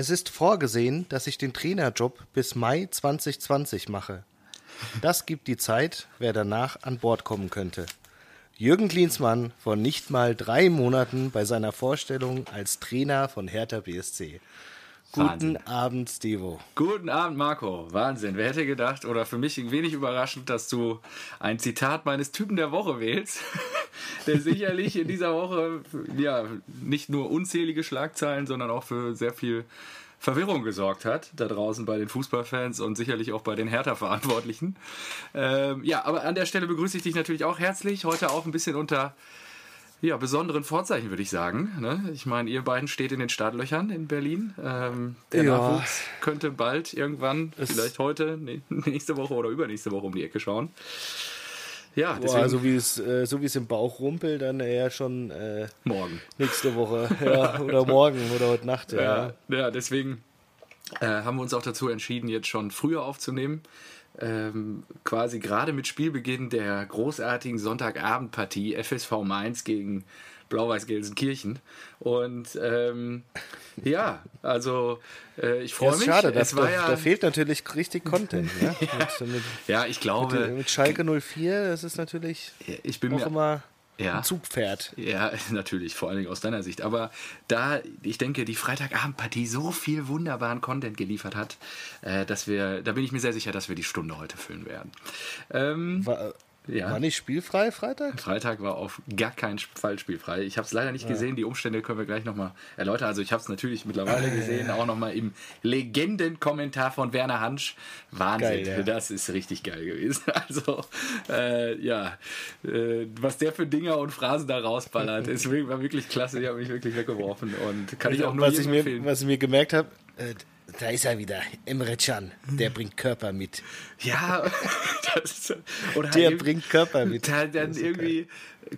Es ist vorgesehen, dass ich den Trainerjob bis Mai 2020 mache. Das gibt die Zeit, wer danach an Bord kommen könnte. Jürgen Klinsmann vor nicht mal drei Monaten bei seiner Vorstellung als Trainer von Hertha BSC. Guten. Abend, Stevo. Guten Abend, Marco. Wahnsinn. Wer hätte gedacht, oder für mich ein wenig überraschend, dass du ein Zitat meines Typen der Woche wählst, der sicherlich in dieser Woche ja nicht nur unzählige Schlagzeilen, sondern auch für sehr viel Verwirrung gesorgt hat, da draußen bei den Fußballfans und sicherlich auch bei den Hertha-Verantwortlichen. Ähm, ja, aber an der Stelle begrüße ich dich natürlich auch herzlich. Heute auch ein bisschen unter ja, besonderen Vorzeichen, würde ich sagen. Ne? Ich meine, ihr beiden steht in den Startlöchern in Berlin. Ähm, der Ja. Nachwuchs könnte bald irgendwann, vielleicht heute, nächste Woche oder übernächste Woche um die Ecke schauen. Ja, deswegen Boah, so wie es äh, so wie es im Bauch rumpelt, dann eher schon äh, morgen. nächste Woche ja, oder morgen oder heute Nacht. Ja. Ja, ja deswegen äh, haben wir uns auch dazu entschieden, jetzt schon früher aufzunehmen. Ähm, quasi gerade mit Spielbeginn der großartigen Sonntagabendpartie FSV Mainz gegen Blau-Weiß Gelsenkirchen. Und ähm, ja, also äh, ich Ja, freue ist mich. schade, da, es war da, ja, da fehlt natürlich richtig Content. Ne? Mit, mit, ja, ich glaube, mit, mit Schalke 04, das ist natürlich ich bin auch mir immer Ja. ein Zugpferd. Ja, natürlich, vor allen Dingen aus deiner Sicht. Aber da, ich denke, die Freitagabendpartie so viel wunderbaren Content geliefert hat, äh, dass wir, da bin ich mir sehr sicher, dass wir die Stunde heute füllen werden. Ähm, War, ja. war nicht spielfrei Freitag? Freitag war auf gar keinen Fall spielfrei. Ich habe es leider nicht gesehen. Die Umstände können wir gleich nochmal erläutern. Also ich habe es natürlich mittlerweile gesehen, auch nochmal im Legendenkommentar von Werner Hansch. Wahnsinn, Geil, ja. das ist richtig geil gewesen. Also äh, ja, äh, was der für Dinger und Phrasen da rausballert, ist, wirklich- war wirklich klasse. Ich habe mich wirklich weggeworfen und kann ich auch nur was, ich mir, empfehlen. was ich mir gemerkt habe, äh, da ist er wieder, Emre Can, der bringt Körper mit. Ja, das ist, Der eben- bringt Körper mit. Da, dann irgendwie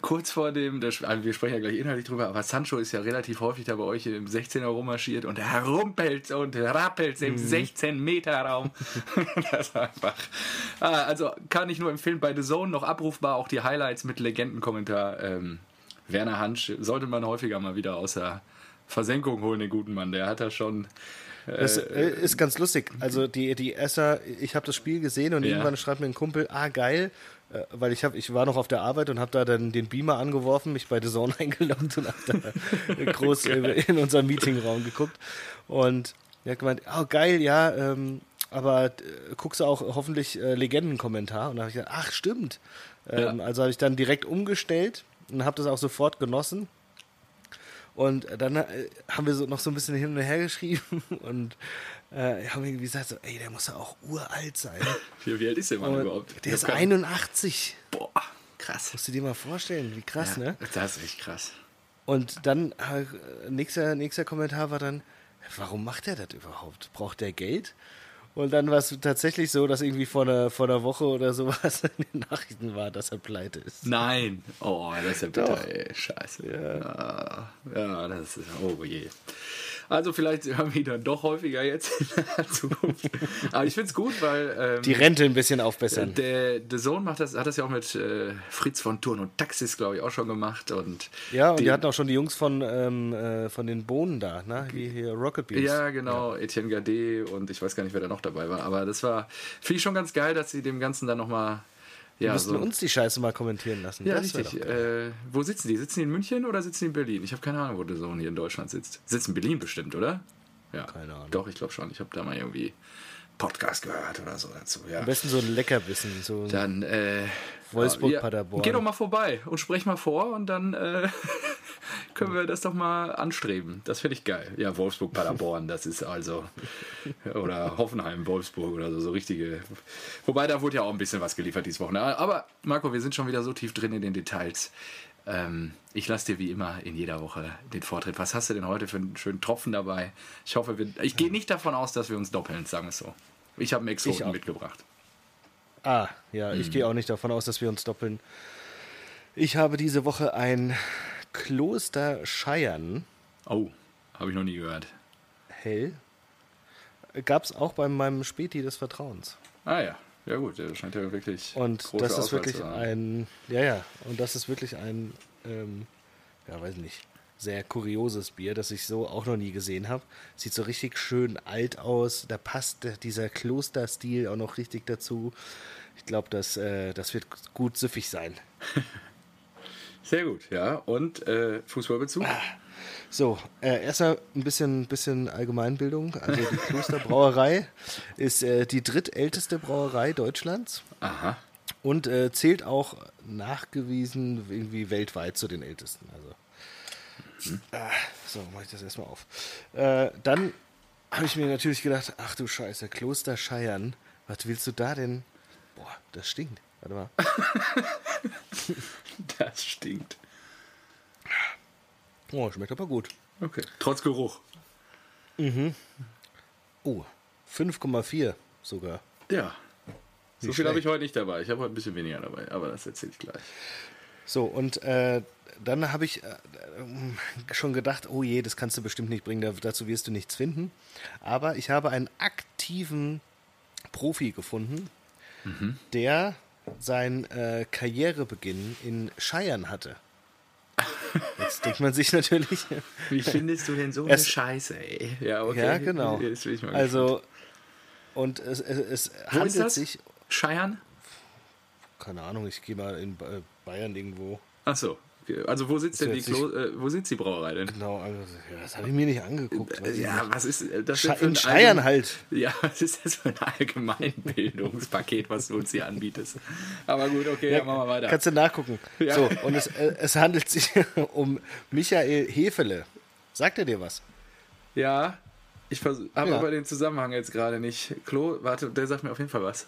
kurz vor dem, das, also wir sprechen ja gleich inhaltlich drüber, aber Sancho ist ja relativ häufig da bei euch im 16er rummarschiert und er rumpelt und rappelt im 16 Meter Raum. das war einfach. Ah, also kann ich nur empfehlen, bei The Zone noch abrufbar auch die Highlights mit Legendenkommentar. Ähm, Werner Hansch sollte man häufiger mal wieder aus der Versenkung holen, den guten Mann. Der hat da schon. Das äh, ist ganz lustig. Also die, die Esser, ich habe das Spiel gesehen und Ja. irgendwann schreibt mir ein Kumpel, ah geil, äh, weil ich, hab, ich war noch auf der Arbeit und habe da dann den Beamer angeworfen, mich bei The Zone eingeloggt und habe da groß äh, in unserem Meetingraum geguckt. Und er hat gemeint, oh geil, ja, ähm, aber äh, guckst du auch hoffentlich äh, Legendenkommentar? Und da habe ich gesagt, ach stimmt. Ähm, Ja. Also habe ich dann direkt umgestellt und habe das auch sofort genossen. Und dann äh, haben wir so noch so ein bisschen hin und her geschrieben und äh, haben irgendwie gesagt, so, ey, der muss ja auch uralt sein. Wie, wie alt ist der Mann Und überhaupt? der ist hab keine- 81. Boah, krass. Musst du dir mal vorstellen, wie krass, Ja, ne? Das ist echt krass. Und dann, äh, nächster, nächster Kommentar war dann, warum macht er das überhaupt? Braucht der Geld? Und dann war es tatsächlich so, dass irgendwie vor einer, vor einer Woche oder sowas in den Nachrichten war, dass er pleite ist. Nein. Oh, das ist ja bitter, Doch. ey. Scheiße. Ja. ja, das ist. Oh je. Also vielleicht hören wir ihn dann doch häufiger jetzt in der Zukunft. Aber ich finde es gut, weil ähm, Die Rente ein bisschen aufbessern. der, der Sohn macht das, hat das ja auch mit äh, Fritz von Turn und Taxis, glaube ich, auch schon gemacht. Und Ja, und die, die- hatten auch schon die Jungs von, ähm, äh, von den Bohnen da, ne? Wie hier Rocket Beans. Ja, genau, Etienne Gade und ich weiß gar nicht, wer da noch dabei war. Aber das war, finde ich schon ganz geil, dass sie dem Ganzen dann nochmal. Ja, müssten so, uns die Scheiße mal kommentieren lassen. Ja, Das richtig. Äh, wo sitzen die? Sitzen die in München oder sitzen die in Berlin? Ich habe keine Ahnung, wo der Sohn hier in Deutschland sitzt. Sitzen in Berlin bestimmt, oder? Ja. Keine Ahnung. Doch, ich glaube schon. Ich habe da mal irgendwie Podcast gehört oder so dazu. Ja. Am besten so ein Leckerbissen. So Dann äh, Wolfsburg, ja, Paderborn. Geh doch mal vorbei und sprech mal vor und dann äh, können wir das doch mal anstreben. Das finde ich geil. Ja, Wolfsburg, Paderborn, das ist also. Oder Hoffenheim, Wolfsburg oder so, so richtige. Wobei da wurde ja auch ein bisschen was geliefert dieses Wochenende. Aber Marco, wir sind schon wieder so tief drin in den Details. Ähm, ich lasse dir wie immer in jeder Woche den Vortritt. Was hast du denn heute für einen schönen Tropfen dabei? Ich hoffe, wir, ich gehe nicht davon aus, dass wir uns doppeln, sagen wir es so. Ich habe einen Exoten mitgebracht. Ah, ja, ich gehe auch nicht davon aus, dass wir uns doppeln. Ich habe diese Woche ein Kloster Scheiern Oh, habe ich noch nie gehört. hell. Gab es auch bei meinem Späti des Vertrauens. Ah ja, ja gut, der scheint ja wirklich Und das ist Auswahl wirklich ein, ja, ja, und das ist wirklich ein, ähm, ja, weiß nicht, sehr kurioses Bier, das ich so auch noch nie gesehen habe. Sieht so richtig schön alt aus. Da passt dieser Klosterstil auch noch richtig dazu. Ich glaube, das, äh, das wird gut süffig sein. Sehr gut, ja. Und äh, Fußballbezug? So, äh, erstmal ein bisschen, bisschen Allgemeinbildung. Also die Klosterbrauerei ist äh, die drittälteste Brauerei Deutschlands. Aha. Und äh, zählt auch nachgewiesen irgendwie weltweit zu den ältesten. Also. Ah, so, mache ich das erstmal auf. Äh, dann habe ich mir natürlich gedacht, ach du Scheiße, Kloster Scheiern, was willst du da denn? Boah, das stinkt. Warte mal. das stinkt. Oh, schmeckt aber gut. Okay. Trotz Geruch. Mhm. Oh, 5,4 sogar. Ja. Nicht so viel habe ich heute nicht dabei. Ich habe heute ein bisschen weniger dabei, aber das erzähle ich gleich. So, und äh, dann habe ich äh, schon gedacht, oh je, das kannst du bestimmt nicht bringen, dazu wirst du nichts finden. Aber ich habe einen aktiven Profi gefunden, mhm. der seinen äh, Karrierebeginn in Scheiern hatte. Jetzt denkt man sich natürlich. Wie findest du denn so eine Scheiße, ey? Ja, okay. Ja, genau. Also, und es, es, es handelt ist das? sich. Scheiern? Keine Ahnung, ich gehe mal in Bayern irgendwo. Ach so. Also wo sitzt denn die Klo äh, wo sitzt die Brauerei denn? Genau, also, ja, das habe ich mir nicht angeguckt. Ja, was ist äh, das Sche in Scheiern halt. Ja, was ist das für ein Allgemeinbildungspaket, was du uns hier anbietest? Aber gut, okay, ja, dann machen wir weiter. Kannst du nachgucken. Ja. So, und es, äh, es handelt sich um Michael Hefele. Sagt er dir was? Ja, ich habe ja. aber den Zusammenhang jetzt gerade nicht. Klo, warte, der sagt mir auf jeden Fall was.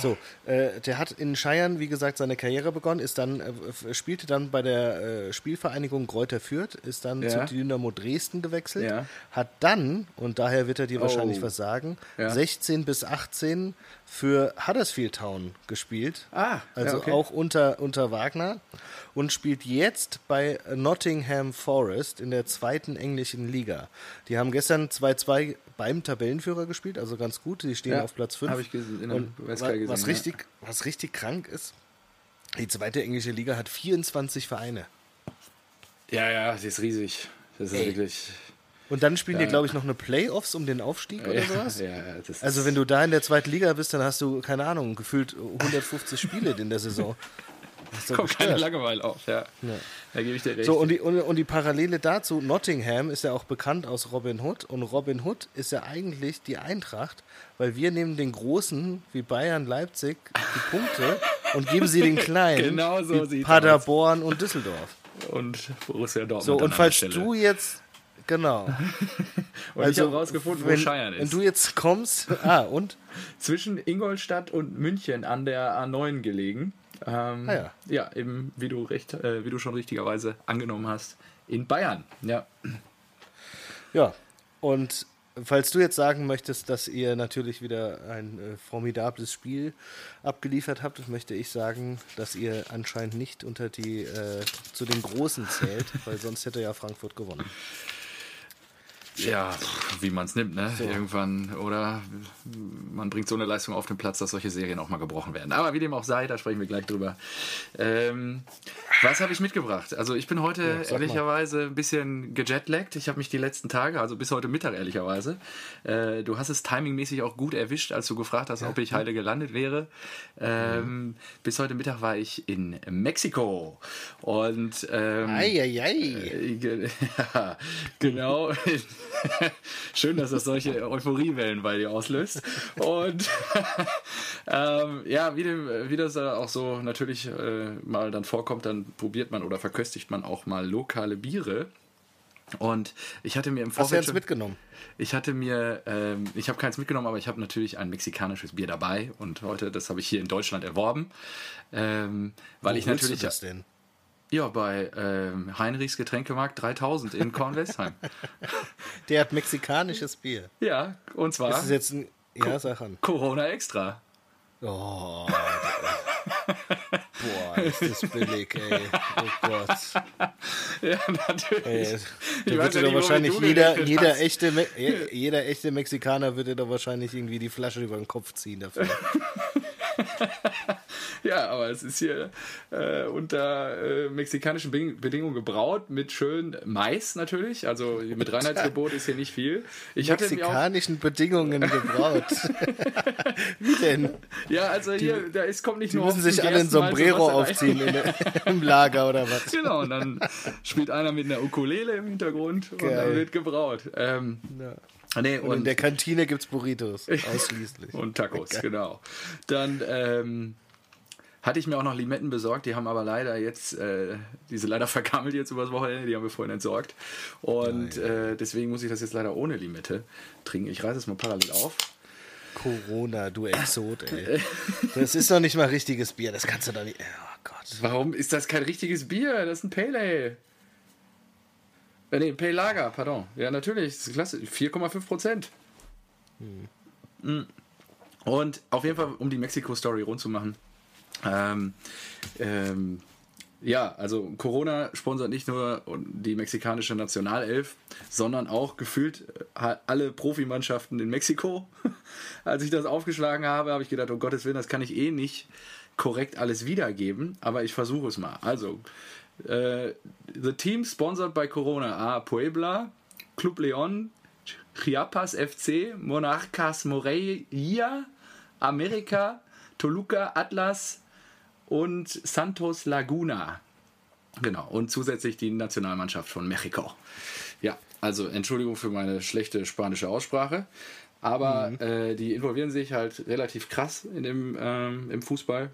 So, äh, der hat in Scheiern, wie gesagt, seine Karriere begonnen, ist dann, äh, spielte dann bei der äh, Spielvereinigung Kräuter Fürth, ist dann ja. zu Dynamo Dresden gewechselt, ja. hat dann, und daher wird er dir oh. wahrscheinlich was sagen, ja. 16 bis 18 für Huddersfield Town gespielt. Ah, also okay. auch unter, unter Wagner und spielt jetzt bei Nottingham Forest in der zweiten englischen Liga. Die haben gestern 2-2 beim Tabellenführer gespielt, also ganz gut. Die stehen ja, auf Platz 5. Habe ich gesehen, und was, gesehen, was, richtig, ja. was richtig krank ist, die zweite englische Liga hat 24 Vereine. Ja, ja, sie ist riesig. Das ist Ey. wirklich. Und dann spielen ja. die, glaube ich, noch eine Playoffs um den Aufstieg oder sowas. Ja, also wenn du da in der zweiten Liga bist, dann hast du, keine Ahnung, gefühlt 150 Spiele in der Saison. Das kommt keine Langeweile auf, ja. ja. Da gebe ich dir recht. So, und die, und, und die Parallele dazu, Nottingham ist ja auch bekannt aus Robin Hood und Robin Hood ist ja eigentlich die Eintracht, weil wir nehmen den Großen wie Bayern, Leipzig die Punkte und geben sie den Kleinen genau so wie Paderborn und Düsseldorf. Und Borussia Dortmund. So, und falls du jetzt Genau. und also, ich habe rausgefunden, wo Scheiern ist. Wenn du jetzt kommst, ah, und? Zwischen Ingolstadt und München an der A9 gelegen. Ähm, ah, ja. ja, eben, wie du, recht, äh, wie du schon richtigerweise angenommen hast, in Bayern. Ja. Ja, und falls du jetzt sagen möchtest, dass ihr natürlich wieder ein äh, formidables Spiel abgeliefert habt, möchte ich sagen, dass ihr anscheinend nicht unter die äh, zu den Großen zählt, weil sonst hätte ja Frankfurt gewonnen. Ja, wie man es nimmt, ne? So. Irgendwann, oder man bringt so eine Leistung auf den Platz, dass solche Serien auch mal gebrochen werden. Aber wie dem auch sei, da sprechen wir gleich drüber. Ähm, was habe ich mitgebracht? Also ich bin heute ja, ehrlicherweise mal. ein bisschen gejetlaggt. Ich habe mich die letzten Tage, also bis heute Mittag ehrlicherweise, äh, du hast es timingmäßig auch gut erwischt, als du gefragt hast, ja. ob ich heile gelandet wäre. Ähm, mhm. Bis heute Mittag war ich in Mexiko. Und ähm, ei, ei, ei. Äh, ja, genau. Schön, dass das solche Euphoriewellen bei dir auslöst. Und ähm, ja, wie, dem, wie das auch so natürlich äh, mal dann vorkommt, dann probiert man oder verköstigt man auch mal lokale Biere. Und ich hatte mir im Vorfeld. Hast du jetzt mitgenommen? Ich hatte mir, ähm, ich habe keins mitgenommen, aber ich habe natürlich ein mexikanisches Bier dabei. Und heute, das habe ich hier in Deutschland erworben. Ähm, weil Wo ich natürlich. Du das denn? Ja, bei ähm, Heinrichs Getränkemarkt 3000 in Kornwestheim. Der hat mexikanisches Bier. Ja, und zwar. Ist es jetzt ein. Ja, sag an. Corona Extra. Oh. Boah, ist das billig, ey. Oh Gott. Ja, natürlich. Ey, da würde ja doch wahrscheinlich jeder, jeder, echte, jeder echte Mexikaner würde doch wahrscheinlich irgendwie die Flasche über den Kopf ziehen dafür. ja, aber es ist hier äh, unter äh, mexikanischen Bedingungen gebraut, mit schön Mais natürlich. Also mit Reinheitsgebot ist hier nicht viel. Ich mexikanischen Bedingungen gebraut. Wie denn? Ja, also hier, die, da ist, kommt nicht die nur müssen sich alle ein Sombrero aufziehen in, im Lager oder was? Genau, und dann spielt einer mit einer Ukulele im Hintergrund Geil. und dann wird gebraut. Ähm, ja. Nee, und, und, in der Kantine gibt es Burritos, ausschließlich. und Tacos, Geil. genau. Dann ähm, hatte ich mir auch noch Limetten besorgt, die haben aber leider jetzt, äh, die sind leider vergammelt jetzt übers Wochenende, die haben wir vorhin entsorgt. Und äh, deswegen muss ich das jetzt leider ohne Limette trinken. Ich reiße es mal parallel auf. Corona, du Exot, ey. Das ist doch nicht mal richtiges Bier, das kannst du doch nicht. Oh Gott. Warum ist das kein richtiges Bier? Das ist ein Pale Ale. Äh, nee, Pale Lager, pardon. Ja, natürlich, das ist klasse. 4,5 Prozent. Hm. Und auf jeden Fall, um die Mexiko-Story rund zu machen. Ähm, ähm, ja, also Corona sponsert nicht nur die mexikanische Nationalelf, sondern auch gefühlt äh, alle Profimannschaften in Mexiko. Als ich das aufgeschlagen habe, habe ich gedacht, um Gottes Willen, das kann ich eh nicht korrekt alles wiedergeben, aber ich versuche es mal. Also, äh, the team sponsored by Corona are Puebla, Club Leon, Chiapas FC, Monarcas Morelia, America, Toluca, Atlas, und Santos Laguna. Genau, und zusätzlich die Nationalmannschaft von Mexiko. Ja, also Entschuldigung für meine schlechte spanische Aussprache, aber mhm. äh, die involvieren sich halt relativ krass in dem, ähm, im Fußball.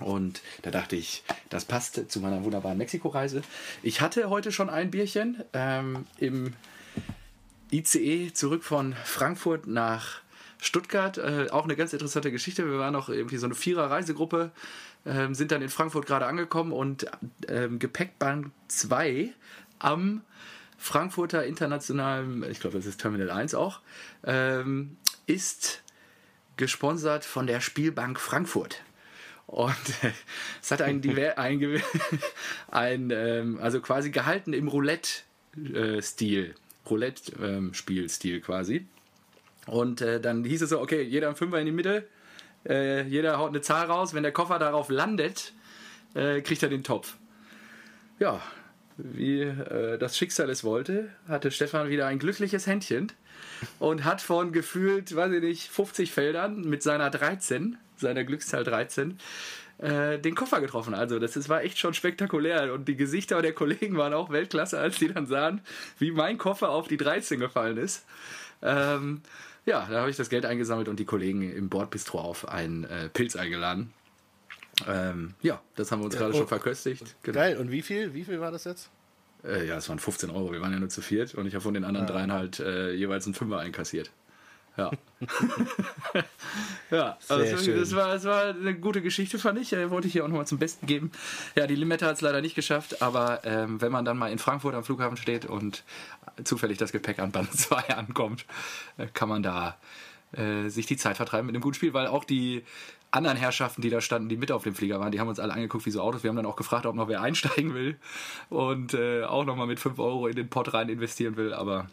Und da dachte ich, das passt zu meiner wunderbaren Mexiko-Reise. Ich hatte heute schon ein Bierchen ähm, im ICE zurück von Frankfurt nach Stuttgart, äh, auch eine ganz interessante Geschichte. Wir waren noch irgendwie so eine Vierer-Reisegruppe, äh, sind dann in Frankfurt gerade angekommen und äh, Gepäckband 2 am Frankfurter internationalen, ich glaube, das ist Terminal 1 auch, ähm, ist gesponsert von der Spielbank Frankfurt. Und es hat ein, ein, ein ähm, also quasi gehalten im Roulette-Stil, äh, Roulette-Spielstil ähm, quasi. Und äh, dann hieß es so, okay, jeder ein Fünfer in die Mitte, äh, jeder haut eine Zahl raus, wenn der Koffer darauf landet, äh, kriegt er den Topf. Ja, wie äh, das Schicksal es wollte, hatte Stefan wieder ein glückliches Händchen und hat von gefühlt, weiß ich nicht, 50 Feldern mit seiner 13, seiner Glückszahl 13, äh, den Koffer getroffen. Also das, das war echt schon spektakulär und die Gesichter der Kollegen waren auch Weltklasse, als die dann sahen, wie mein Koffer auf die 13 gefallen ist. Ähm, ja, da habe ich das Geld eingesammelt und die Kollegen im Bordbistro auf einen äh, Pilz eingeladen. Ähm, ja, das haben wir uns ja, gerade schon verköstigt. Genau. Geil, und wie viel? Wie viel war das jetzt? Äh, ja, es waren 15 Euro. Wir waren ja nur zu viert und ich habe von den anderen ja. dreien halt äh, jeweils einen Fünfer einkassiert. Ja. ja, also das, das, war, das war eine gute Geschichte, fand ich. Wollte ich hier auch nochmal zum Besten geben. Ja, die Limette hat es leider nicht geschafft, aber ähm, wenn man dann mal in Frankfurt am Flughafen steht und zufällig das Gepäck an Band 2 ankommt, äh, kann man da äh, sich die Zeit vertreiben mit einem guten Spiel, weil auch die anderen Herrschaften, die da standen, die mit auf dem Flieger waren, die haben uns alle angeguckt wie so Autos. Wir haben dann auch gefragt, ob noch wer einsteigen will und äh, auch nochmal mit 5 Euro in den Pott rein investieren will, aber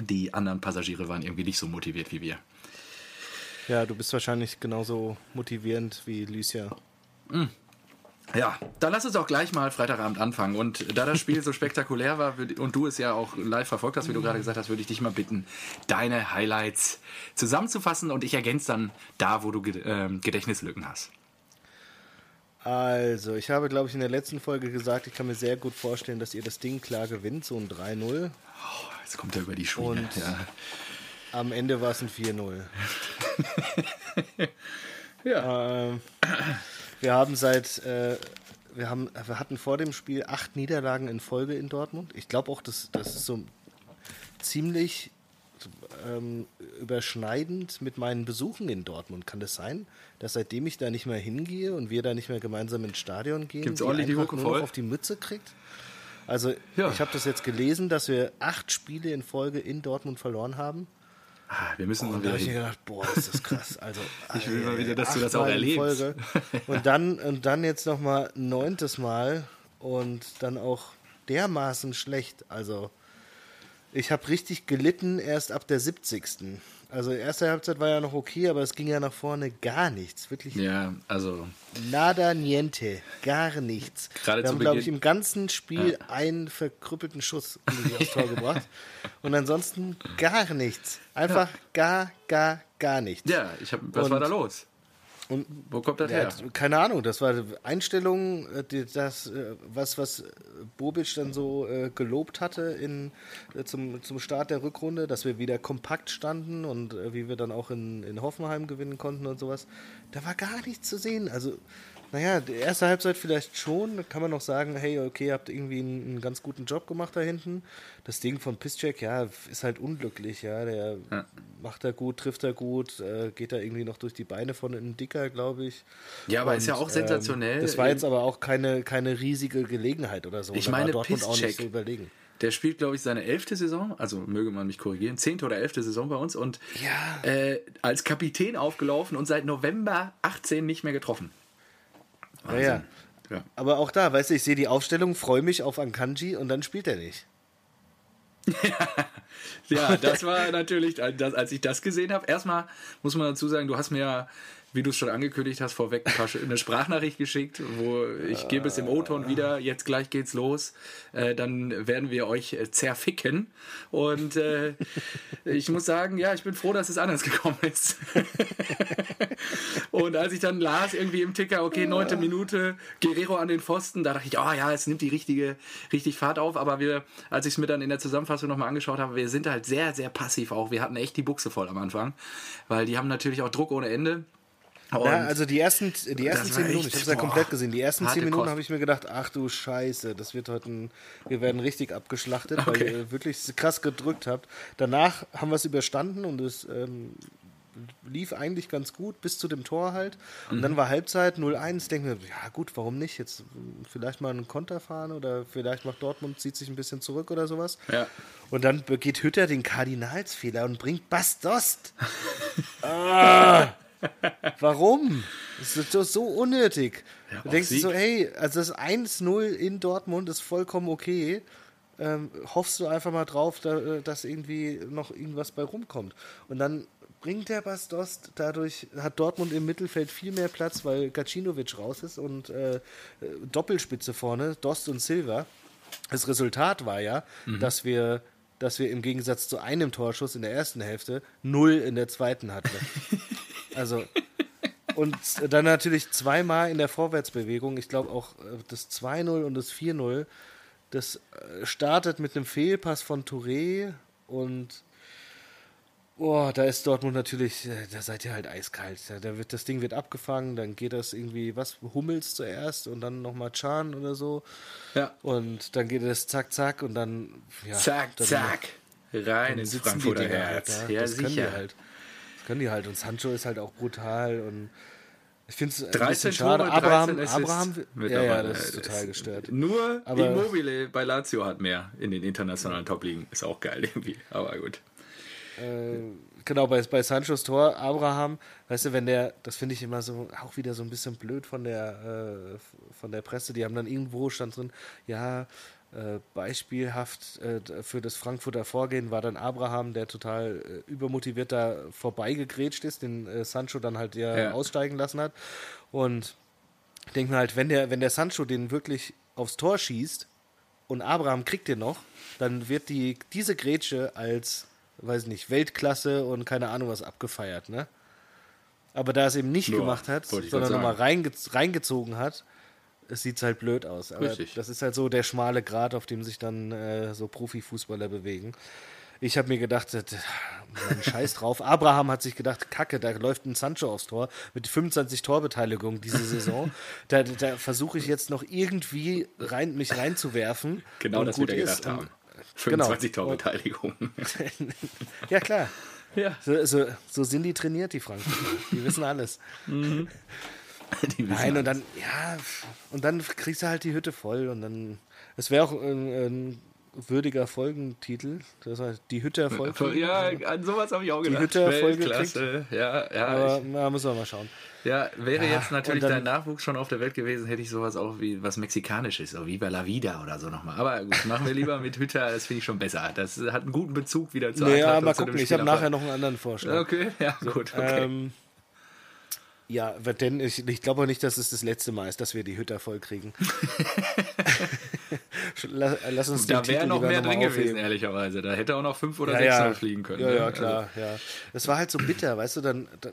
die anderen Passagiere waren irgendwie nicht so motiviert wie wir. Ja, du bist wahrscheinlich genauso motivierend wie Lucia. Mm. Ja, dann lass uns auch gleich mal Freitagabend anfangen. Und da das Spiel so spektakulär war und du es ja auch live verfolgt hast, wie du gerade gesagt hast, würde ich dich mal bitten, deine Highlights zusammenzufassen und ich ergänze dann da, wo du ähm, Gedächtnislücken hast. Also, ich habe, glaube ich, in der letzten Folge gesagt, ich kann mir sehr gut vorstellen, dass ihr das Ding klar gewinnt, so ein 3-0. Oh, jetzt kommt er über die Schuhe. Und ja. am Ende war es ein 4-0. ja. Ähm, wir haben seit, äh, wir, haben, wir hatten vor dem Spiel acht Niederlagen in Folge in Dortmund. Ich glaube auch, dass das ist so ziemlich ähm, überschneidend mit meinen Besuchen in Dortmund. Kann das sein, dass seitdem ich da nicht mehr hingehe und wir da nicht mehr gemeinsam ins Stadion gehen, Gibt's die, die Hucke voll? auf die Mütze kriegt? Also ja. ich habe das jetzt gelesen, dass wir acht Spiele in Folge in Dortmund verloren haben. Ah, wir müssen oh, mal wieder. Da ich gedacht, boah, ist das krass. Also, ich will mal wieder, dass du das auch erlebst. Folge. Und dann, und dann jetzt nochmal neuntes Mal und dann auch dermaßen schlecht. Also, Ich habe richtig gelitten erst ab der 70. Also erste Halbzeit war ja noch okay, aber es ging ja nach vorne gar nichts. Wirklich Ja, also nada niente. Gar nichts. Gerade Wir haben, glaube ich, im ganzen Spiel einen verkrüppelten Schuss aufs Tor gebracht. Und ansonsten gar nichts. Einfach gar, gar, gar nichts. ja, ich hab, was Und- war da los? Und Wo kommt das her? keine Ahnung, das war Einstellung, äh, die- das, äh, was, was Bobic dann so äh, gelobt hatte in, äh, zum, zum Start der Rückrunde, dass wir wieder kompakt standen und äh, wie wir dann auch in, in Hoffenheim gewinnen konnten und sowas. Da war gar nichts zu sehen. Also, naja, die erste Halbzeit vielleicht schon, da kann man noch sagen, hey, okay, ihr habt irgendwie einen, einen ganz guten Job gemacht da hinten. Das Ding von Piszczek, ja, ist halt unglücklich, ja, der Ja. macht er gut, trifft er gut, äh, geht da irgendwie noch durch die Beine von einem Dicker, glaube ich. Ja, aber ist ja Und, auch sensationell. Ähm, das war jetzt aber auch keine, keine riesige Gelegenheit oder so. Ich Da meine, Dortmund auch nicht Piszczek. so überlegen. Der spielt, glaube ich, seine elfte Saison, also möge man mich korrigieren, zehnte oder elfte Saison bei uns und Ja. äh, als Kapitän aufgelaufen und seit November 18 nicht mehr getroffen. Ja, ja. Ja. Aber auch da, weißt du, ich sehe die Aufstellung, freue mich auf Ankanji und dann spielt er nicht. Ja, das war natürlich, das, als ich das gesehen habe. Erstmal muss man dazu sagen, du hast mir ja, wie du es schon angekündigt hast, vorweg eine Sprachnachricht geschickt, wo ich gebe es im O-Ton wieder, jetzt gleich geht's los, äh, dann werden wir euch äh, zerficken. Und äh, ich muss sagen, ja, ich bin froh, dass es anders gekommen ist. Und als ich dann las, irgendwie im Ticker, okay, neunte Minute, Guerrero an den Pfosten, da dachte ich, oh ja, es nimmt die richtige, richtig Fahrt auf. Aber wir, als ich es mir dann in der Zusammenfassung nochmal angeschaut habe, wir sind halt sehr, sehr passiv auch. Wir hatten echt die Buchse voll am Anfang, weil die haben natürlich auch Druck ohne Ende. Und Ja, also die ersten, die ersten zehn Minuten, ich habe es ja komplett gesehen. Die ersten zehn Minuten habe ich mir gedacht, ach du Scheiße, das wird heute ein, wir werden richtig abgeschlachtet, weil Okay. ihr wirklich krass gedrückt habt. Danach haben wir es überstanden und es ähm, lief eigentlich ganz gut bis zu dem Tor halt. Und Mhm. dann war Halbzeit 0-1. Denken wir, ja gut, warum nicht? Jetzt vielleicht mal einen Konter fahren oder vielleicht macht Dortmund, zieht sich ein bisschen zurück oder sowas. Ja. Und dann begeht Hütter den Kardinalsfehler und bringt Bastost. ah, warum? Das ist so, so unnötig. Ja, du denkst Sieg. so, hey, also das 1-0 in Dortmund ist vollkommen okay. Ähm, hoffst du einfach mal drauf, da, dass irgendwie noch irgendwas bei rumkommt. Und dann bringt der Bastost, dadurch hat Dortmund im Mittelfeld viel mehr Platz, weil Gacinovic raus ist und äh, Doppelspitze vorne, Dost und Silva. Das Resultat war ja, dass wir dass wir im Gegensatz zu einem Torschuss in der ersten Hälfte null in der zweiten hatten. also und dann natürlich zweimal in der Vorwärtsbewegung, ich glaube auch äh, das 2-0 und das 4-0, das äh, startet mit einem Fehlpass von Touré und Boah, da ist Dortmund natürlich, äh, da seid ihr halt eiskalt. Da, wird, das Ding wird abgefangen, dann geht das irgendwie, was, Hummels zuerst und dann nochmal Chan oder so. Ja. Und dann geht es zack, zack und dann, ja. Zack, dann, zack. Rein ins Frankfurter Herz. halt, ja. Ja, das sicher. halt. Das können die halt. Und Sancho ist halt auch brutal und ich finde es ein 13 bisschen schade. Tore, Abraham, 13 Assists Abraham, ja, ja, das ist total gestört. Nur Aber- Immobile bei Lazio hat mehr in den internationalen Top-Ligen. Ist auch geil irgendwie, aber gut. Äh, genau, bei, bei Sanchos Tor, Abraham, weißt du, wenn der, das finde ich immer so, auch wieder so ein bisschen blöd von der, äh, von der Presse, die haben dann irgendwo stand drin, ja, äh, beispielhaft äh, für das Frankfurter Vorgehen war dann Abraham, der total äh, übermotiviert da vorbeigegrätscht ist, den äh, Sancho dann halt ja, Ja. aussteigen lassen hat. Und ich denke mir halt, wenn der, wenn der Sancho den wirklich aufs Tor schießt und Abraham kriegt den noch, dann wird die, diese Grätsche als, weiß nicht, Weltklasse und keine Ahnung was abgefeiert, ne? Aber da es eben nicht Ja, gemacht hat, sondern nochmal reinge reingezogen hat, es sieht halt blöd aus. Aber Richtig. das ist halt so der schmale Grat, auf dem sich dann äh, so Profifußballer bewegen. Ich habe mir gedacht, äh, Mann, scheiß drauf. Abraham hat sich gedacht, kacke, da läuft ein Sancho aufs Tor mit 25 Torbeteiligung diese Saison. da da versuche ich jetzt noch irgendwie rein, mich reinzuwerfen. Genau das gut wir gedacht haben. Und- 25 Genau. Torbeteiligung. Ja, klar. ja. So, so, so sind die trainiert, die Frankfurter. Die wissen alles. Wissen Nein, und dann, ja, und dann kriegst du halt die Hütte voll und dann, es wäre auch ein, ein würdiger Folgentitel. Das heißt, die Hütter-Folge. Ja, an sowas habe ich auch Die gedacht. Hütter-Folge Weltklasse. Ja, ja. Aber ich, na, müssen wir mal schauen. ja, wäre Ja, jetzt natürlich dann- dein Nachwuchs schon auf der Welt gewesen, hätte ich sowas auch wie was Mexikanisches, so Viva la Vida oder so nochmal. Aber gut, machen wir lieber mit Hütter, das finde ich schon besser. Das hat einen guten Bezug wieder zur Naja, Eintracht und mal zu gucken. Ich habe nachher noch einen anderen Vorschlag. Okay, ja, gut, okay. Ähm, ja, denn ich, ich glaube auch nicht, dass es das letzte Mal ist, dass wir die Hütter voll kriegen. lass, lass uns da wäre noch mehr drin gewesen, aufheben. ehrlicherweise. Da hätte auch noch 5 oder Ja, 6 ja. fliegen können. Ja, ne? ja, klar, ja. Das war halt so bitter, weißt du, dann, dann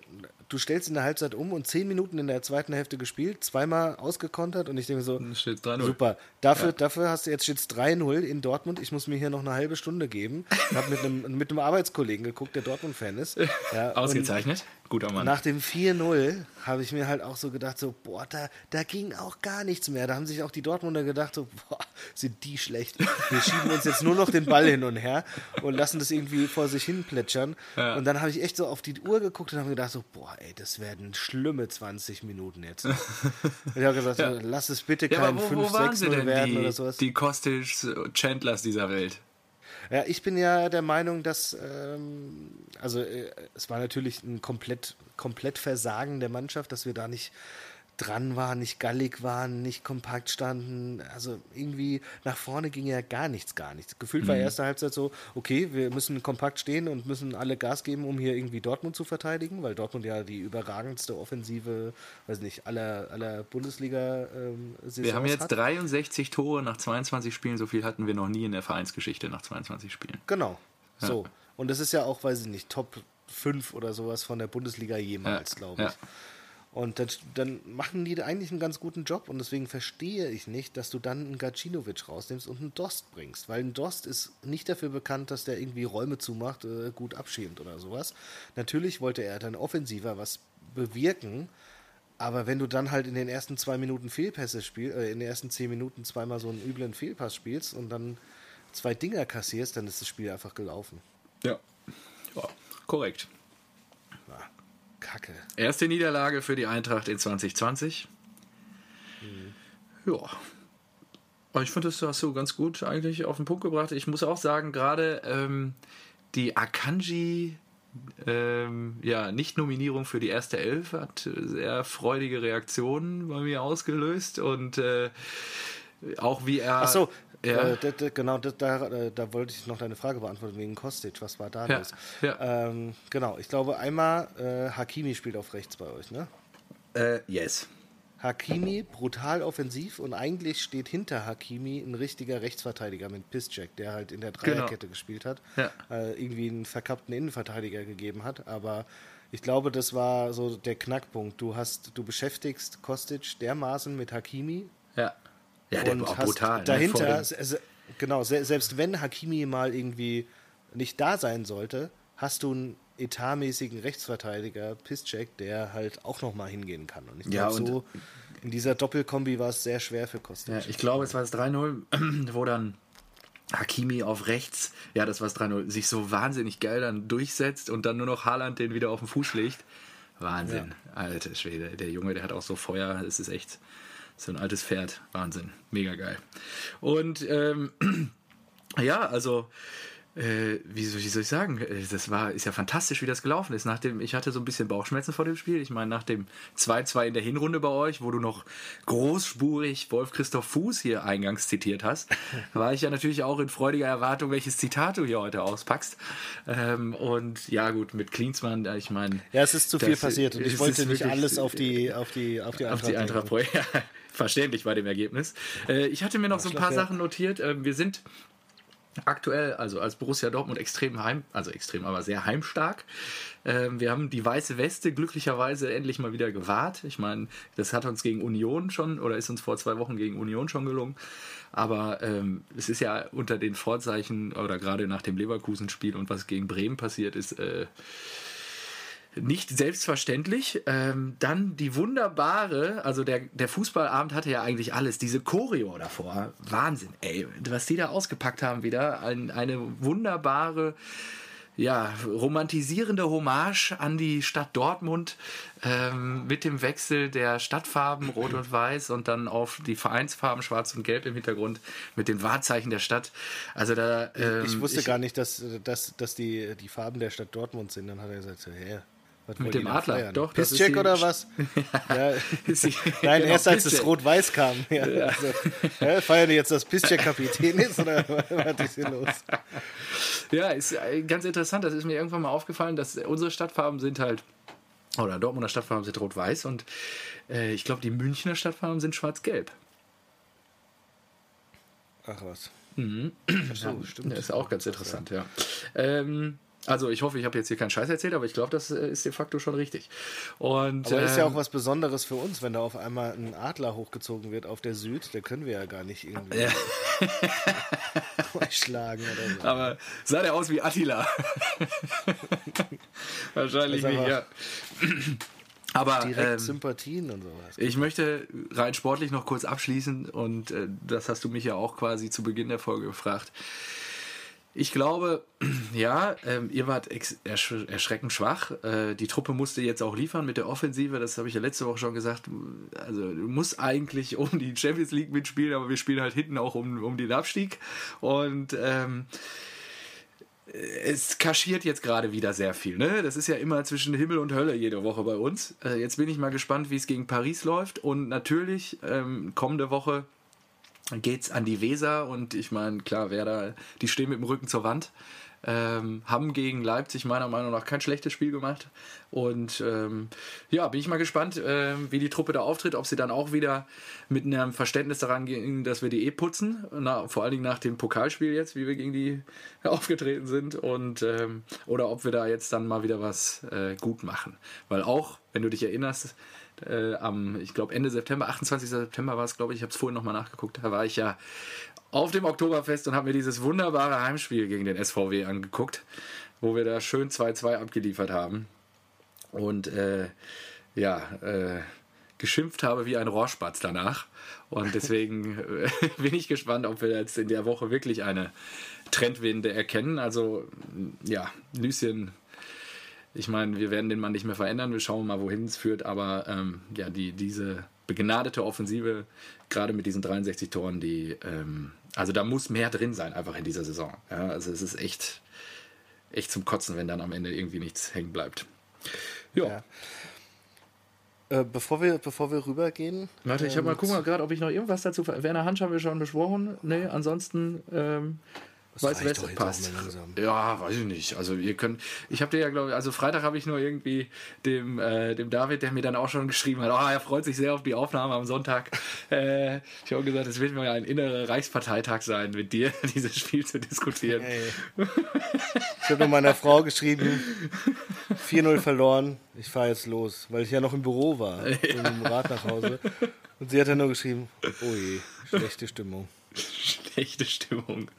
du stellst in der Halbzeit um und zehn Minuten in der zweiten Hälfte gespielt, zweimal ausgekontert und ich denke so, Also, steht 3-0. super, dafür, dafür hast du jetzt steht's 3-0 in Dortmund, ich muss mir hier noch eine halbe Stunde geben. Ich habe mit einem, mit einem Arbeitskollegen geguckt, der Dortmund-Fan ist. Ja, und Ausgezeichnet. Guter Mann. Nach dem 4-0 habe ich mir halt auch so gedacht, so, boah, da, da ging auch gar nichts mehr. Da haben sich auch die Dortmunder gedacht, so, boah, sind die schlecht. Wir schieben uns jetzt nur noch den Ball hin und her und lassen das irgendwie vor sich hin plätschern. Ja. Und dann habe ich echt so auf die Uhr geguckt und habe gedacht, so, boah, ey, das werden schlimme 20 Minuten jetzt. Und ich habe gesagt, so, lass es bitte ja, kein aber wo, wo waren sie 5-6-0 denn, werden die, oder sowas. die Kostic Chandlers dieser Welt? Ja, ich bin ja der Meinung, dass ähm, also äh, es war natürlich ein komplett komplett Versagen der Mannschaft, dass wir da nicht dran waren, nicht gallig waren, nicht kompakt standen. Also irgendwie nach vorne ging ja gar nichts, gar nichts. Gefühlt war erste Halbzeit so, okay, wir müssen kompakt stehen und müssen alle Gas geben, um hier irgendwie Dortmund zu verteidigen, weil Dortmund ja die überragendste Offensive, weiß nicht, aller, aller Bundesliga-Saisons Wir haben jetzt hat. 63 Tore nach 22 Spielen. So viel hatten wir noch nie in der Vereinsgeschichte nach 22 Spielen. Genau. So. Und das ist ja auch, weiß ich nicht, Top 5 oder sowas von der Bundesliga jemals, Ja, glaube ich. ja. Und dann, dann machen die eigentlich einen ganz guten Job und deswegen verstehe ich nicht, dass du dann einen Gacinovic rausnimmst und einen Dost bringst. Weil ein Dost ist nicht dafür bekannt, dass der irgendwie Räume zumacht, äh, gut abschirmt oder sowas. Natürlich wollte er dann offensiver was bewirken, aber wenn du dann halt in den ersten zwei Minuten Fehlpässe spielst, äh, in den ersten zehn Minuten zweimal so einen üblen Fehlpass spielst und dann zwei Dinger kassierst, dann ist das Spiel einfach gelaufen. Ja. ja. Korrekt. Kacke. Erste Niederlage für die Eintracht in 2020. Ja. Aber ich finde, das hast du ganz gut eigentlich auf den Punkt gebracht. Ich muss auch sagen, gerade ähm, die Akanji ähm, ja, Nicht-Nominierung für die erste Elf hat sehr freudige Reaktionen bei mir ausgelöst und äh, auch wie er. Ach so, ja. äh, da, da, genau, da, da, äh, da wollte ich noch deine Frage beantworten wegen Kostic. Was war da Ja, los? ja. Ähm, genau, ich glaube einmal äh, Hakimi spielt auf rechts bei euch, ne? Äh, yes. Hakimi brutal offensiv und eigentlich steht hinter Hakimi ein richtiger Rechtsverteidiger mit Piszczek, der halt in der Dreierkette gespielt hat, Genau. Ja. äh, irgendwie einen verkappten Innenverteidiger gegeben hat, aber ich glaube, das war so der Knackpunkt. Du hast, du beschäftigst Kostic dermaßen mit Hakimi, Ja. Ja, der und war brutal. ne? Dahinter, dem- se- genau, se selbst wenn Hakimi mal irgendwie nicht da sein sollte, hast du einen etatmäßigen Rechtsverteidiger, Piszczek, der halt auch noch mal hingehen kann. Und ich Ja, glaube, und- so in dieser Doppelkombi war es sehr schwer für Kostic. Ja, ich glaube, es war das 3-0, wo dann Hakimi auf rechts, ja, das war das 3-0, sich so wahnsinnig geil dann durchsetzt und dann nur noch Haaland den wieder auf den Fuß legt. Wahnsinn. Alter Schwede. Der Junge, der hat auch so Feuer. Das ist echt so ein altes Pferd. Wahnsinn. Mega geil. Und ähm, ja, also äh, wie, soll- ich sagen, Äh, das war, ist ja fantastisch, wie das gelaufen ist. Nach dem, ich hatte so ein bisschen Bauchschmerzen vor dem Spiel. Ich meine, nach dem 2-2 in der Hinrunde bei euch, wo du noch großspurig Wolf-Christoph Fuß hier eingangs zitiert hast, war ich ja natürlich auch in freudiger Erwartung, welches Zitat du hier heute auspackst. Ähm, und ja, gut, mit Klinsmann, äh, ich meine. Ja, es ist zu viel passiert und ich wollte nicht alles auf die, auf die, auf die auf die Eintracht. Ja, verständlich bei dem Ergebnis. Äh, ich hatte mir noch so ein paar ja. Sachen notiert. Ähm, wir sind aktuell, also als Borussia Dortmund extrem heim, also extrem, aber sehr heimstark. Ähm, wir haben die weiße Weste glücklicherweise endlich mal wieder gewahrt. Ich meine, das hat uns gegen Union schon oder ist uns vor zwei Wochen gegen Union schon gelungen. Aber ähm, es ist ja unter den Vorzeichen oder gerade nach dem Leverkusen-Spiel und was gegen Bremen passiert ist, äh, nicht selbstverständlich. Ähm, dann die wunderbare, also der, der Fußballabend hatte ja eigentlich alles, diese Choreo davor. Wahnsinn, ey. Was die da ausgepackt haben wieder. Ein, eine wunderbare ja, romantisierende Hommage an die Stadt Dortmund ähm, mit dem Wechsel der Stadtfarben Rot und Weiß und dann auf die Vereinsfarben Schwarz und Gelb im Hintergrund mit den Wahrzeichen der Stadt. Also da, ähm, ich wusste ich, gar nicht, dass, dass, dass die, die Farben der Stadt Dortmund sind. Dann hat er gesagt, so, hä, was mit dem Adler, feiern? doch. Pisscheck oder was? ja. Nein, genau, erst als es Rot-Weiß kam. Ja, ja. Also, ja, feiern die jetzt, dass Pisscheck Kapitän ist oder was ist hier los? Ja, ist äh, ganz interessant. Das ist mir irgendwann mal aufgefallen, dass unsere Stadtfarben sind halt, oder Dortmunder Stadtfarben sind Rot-Weiß und äh, ich glaube, die Münchner Stadtfarben sind Schwarz-Gelb. Ach was. Mhm. Ach so, stimmt. Das ist auch ganz interessant, ja. Ähm, also ich hoffe, ich habe jetzt hier keinen Scheiß erzählt, aber ich glaube, das äh, ist de facto schon richtig. Und, aber ähm, ist ja auch was Besonderes für uns, wenn da auf einmal ein Adler hochgezogen wird auf der Süd. Da können wir ja gar nicht irgendwie ja. schlagen oder so. Aber sah der aus wie Attila? Wahrscheinlich nicht, ja. Aber direkt ähm, Sympathien und sowas. Ich möchte rein sportlich noch kurz abschließen und äh, das hast du mich ja auch quasi zu Beginn der Folge gefragt. Ich glaube, ja, ähm, ihr wart ersch erschreckend schwach. Äh, die Truppe musste jetzt auch liefern mit der Offensive. Das habe ich ja letzte Woche schon gesagt. Also du musst eigentlich um die Champions League mitspielen, aber wir spielen halt hinten auch um, um den Abstieg. Und ähm, es kaschiert jetzt gerade wieder sehr viel. Ne? Das ist ja immer zwischen Himmel und Hölle jede Woche bei uns. Äh, jetzt bin ich mal gespannt, wie es gegen Paris läuft. Und natürlich ähm, kommende Woche geht's an die Weser und ich meine, klar, wer da, die stehen mit dem Rücken zur Wand. Ähm, haben gegen Leipzig meiner Meinung nach kein schlechtes Spiel gemacht. Und ähm, ja, bin ich mal gespannt, äh, wie die Truppe da auftritt, ob sie dann auch wieder mit einem Verständnis daran gehen, dass wir die eh putzen. Na, vor allen Dingen nach dem Pokalspiel jetzt, wie wir gegen die aufgetreten sind. Und ähm, oder ob wir da jetzt dann mal wieder was äh, gut machen. Weil auch, wenn du dich erinnerst, äh, am, ich glaube, Ende September, 28. September war es, glaube ich, ich habe es vorhin nochmal nachgeguckt, da war ich ja auf dem Oktoberfest und habe mir dieses wunderbare Heimspiel gegen den SVW angeguckt, wo wir da schön 2-2 abgeliefert haben. Und äh, ja, äh, geschimpft habe wie ein Rohrspatz danach. Und deswegen äh, bin ich gespannt, ob wir jetzt in der Woche wirklich eine Trendwende erkennen. Also ja, Lucien ich meine, wir werden den Mann nicht mehr verändern, wir schauen mal, wohin es führt, aber ähm, ja, die, diese begnadete Offensive, gerade mit diesen 63 Toren, die, ähm, also da muss mehr drin sein, einfach in dieser Saison. Ja, also es ist echt, echt zum Kotzen, wenn dann am Ende irgendwie nichts hängen bleibt. Jo. Ja. Äh, bevor, wir, bevor wir rübergehen. Warte, ich habe mal ähm, gucken gerade, ob ich noch irgendwas dazu. Werner Hansch haben wir schon besprochen. Nee, ansonsten ähm, Weiß West passt. Ja, weiß ich nicht. Also ihr könnt, ich habe dir ja glaube ich, also Freitag habe ich nur irgendwie dem, äh, dem David, der mir dann auch schon geschrieben hat, oh, er freut sich sehr auf die Aufnahme am Sonntag. äh, ich habe gesagt, es wird mir ein innerer Reichsparteitag sein, mit dir dieses Spiel zu diskutieren. Hey. Ich habe meiner Frau geschrieben, 4-0 verloren, ich fahre jetzt los, weil ich ja noch im Büro war, ja. im Rad nach Hause. Und sie hat dann nur geschrieben, oh je, schlechte Stimmung. Schlechte Stimmung.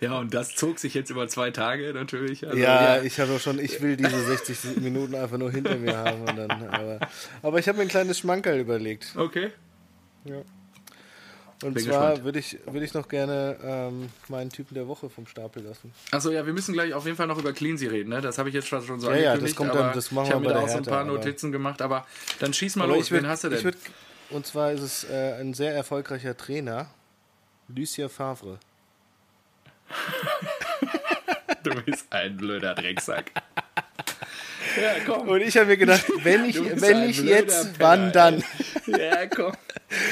Ja, und das zog sich jetzt über zwei Tage natürlich. Also, ja, ja, ich habe schon, ich will diese 60 Minuten einfach nur hinter mir haben. Dann, aber, aber ich habe mir ein kleines Schmankerl überlegt. Okay. Ja. Und Bin zwar würde ich, würd ich noch gerne ähm, meinen Typen der Woche vom Stapel lassen. Achso, ja, wir müssen gleich auf jeden Fall noch über Cleansy reden, ne? Das habe ich jetzt schon so ja, angekündigt. Ja, das kommt dann, das machen ich habe mir da auch so ein paar Notizen gemacht, aber dann schieß mal aber los, würd, wen hast du denn? Würd, und zwar ist es äh, ein sehr erfolgreicher Trainer, Lucien Favre. du bist ein blöder Drecksack. Ja, komm. Und ich habe mir gedacht, wenn ich, wenn ich jetzt, Penner, wann dann? Ja, komm.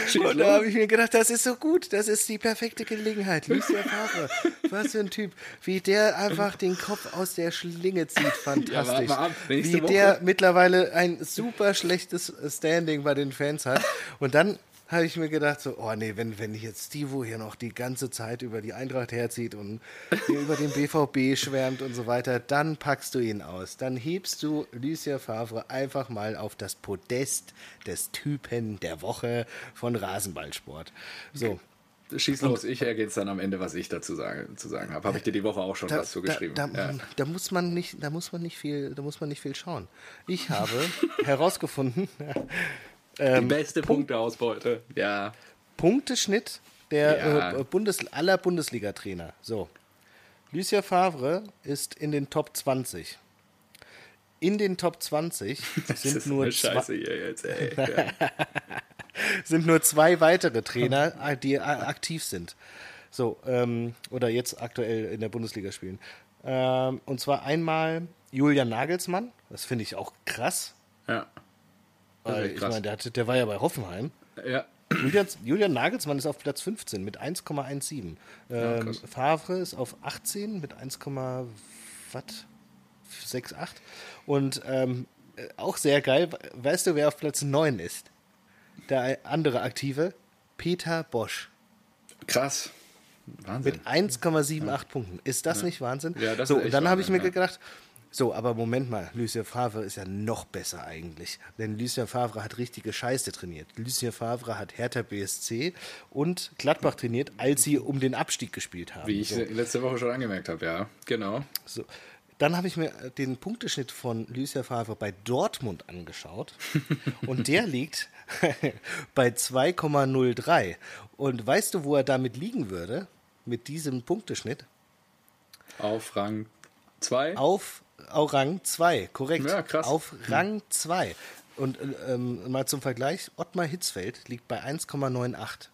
Schieß und da habe ich mir gedacht, das ist so gut, das ist die perfekte Gelegenheit. Lucien Favre, was für ein Typ. Wie der einfach den Kopf aus der Schlinge zieht, fantastisch. Ja, Wie der mittlerweile ein super schlechtes Standing bei den Fans hat. Und dann habe ich mir gedacht, so, oh nee, wenn, wenn jetzt Stivo hier noch die ganze Zeit über die Eintracht herzieht und über den BVB schwärmt und so weiter, dann packst du ihn aus. Dann hebst du Lucia Favre einfach mal auf das Podest des Typen der Woche von Rasenballsport. So. Schieß los, ich ergänze dann am Ende, was ich dazu sagen, zu sagen habe. Habe ich dir die Woche auch schon da, was zugeschrieben. Da, da, ja. da, muss man nicht, da muss man nicht viel, da muss man nicht viel schauen. Ich habe herausgefunden, ähm, Die beste Punkt Punkteausbeute, ja. Punkteschnitt der ja. äh, Bundes aller Bundesliga-Trainer. So. Lucia Favre ist in den Top 20. In den Top 20 sind nur, zwei, jetzt, ja. sind nur zwei weitere Trainer, äh, die aktiv sind. So, ähm, oder jetzt aktuell in der Bundesliga spielen. Ähm, und zwar einmal Julian Nagelsmann, das finde ich auch krass. Ja. Weil, ich meine, der, der war ja bei Hoffenheim. Ja. Julian, Julian, Nagelsmann ist auf Platz 15 mit 1,17. Ähm, ja, Favre ist auf 18 mit 1,68. Und ähm, auch sehr geil, weißt du, wer auf Platz 9 ist? Der andere Aktive, Peter Bosch. Krass. Wahnsinn. Mit 1,78 ja. Punkten. Ist das ja. nicht Wahnsinn? Ja, das so, ist und dann habe ich mir gedacht, so, aber Moment mal, Lucien Favre ist ja noch besser eigentlich. Denn Lucien Favre hat richtige Scheiße trainiert. Lucien Favre hat Hertha BSC und Gladbach trainiert, als sie um den Abstieg gespielt haben. Wie ich so. letzte Woche schon angemerkt habe, ja, genau. So. Dann habe ich mir den Punkteschnitt von Lucien Favre bei Dortmund angeschaut und der liegt bei 2,03. Und weißt du, wo er damit liegen würde? Mit diesem Punkteschnitt? Auf Rang 2? Auf auf Rang 2, korrekt. Ja, krass. Auf Rang 2. Und ähm, mal zum Vergleich, Ottmar Hitzfeld liegt bei 1,98.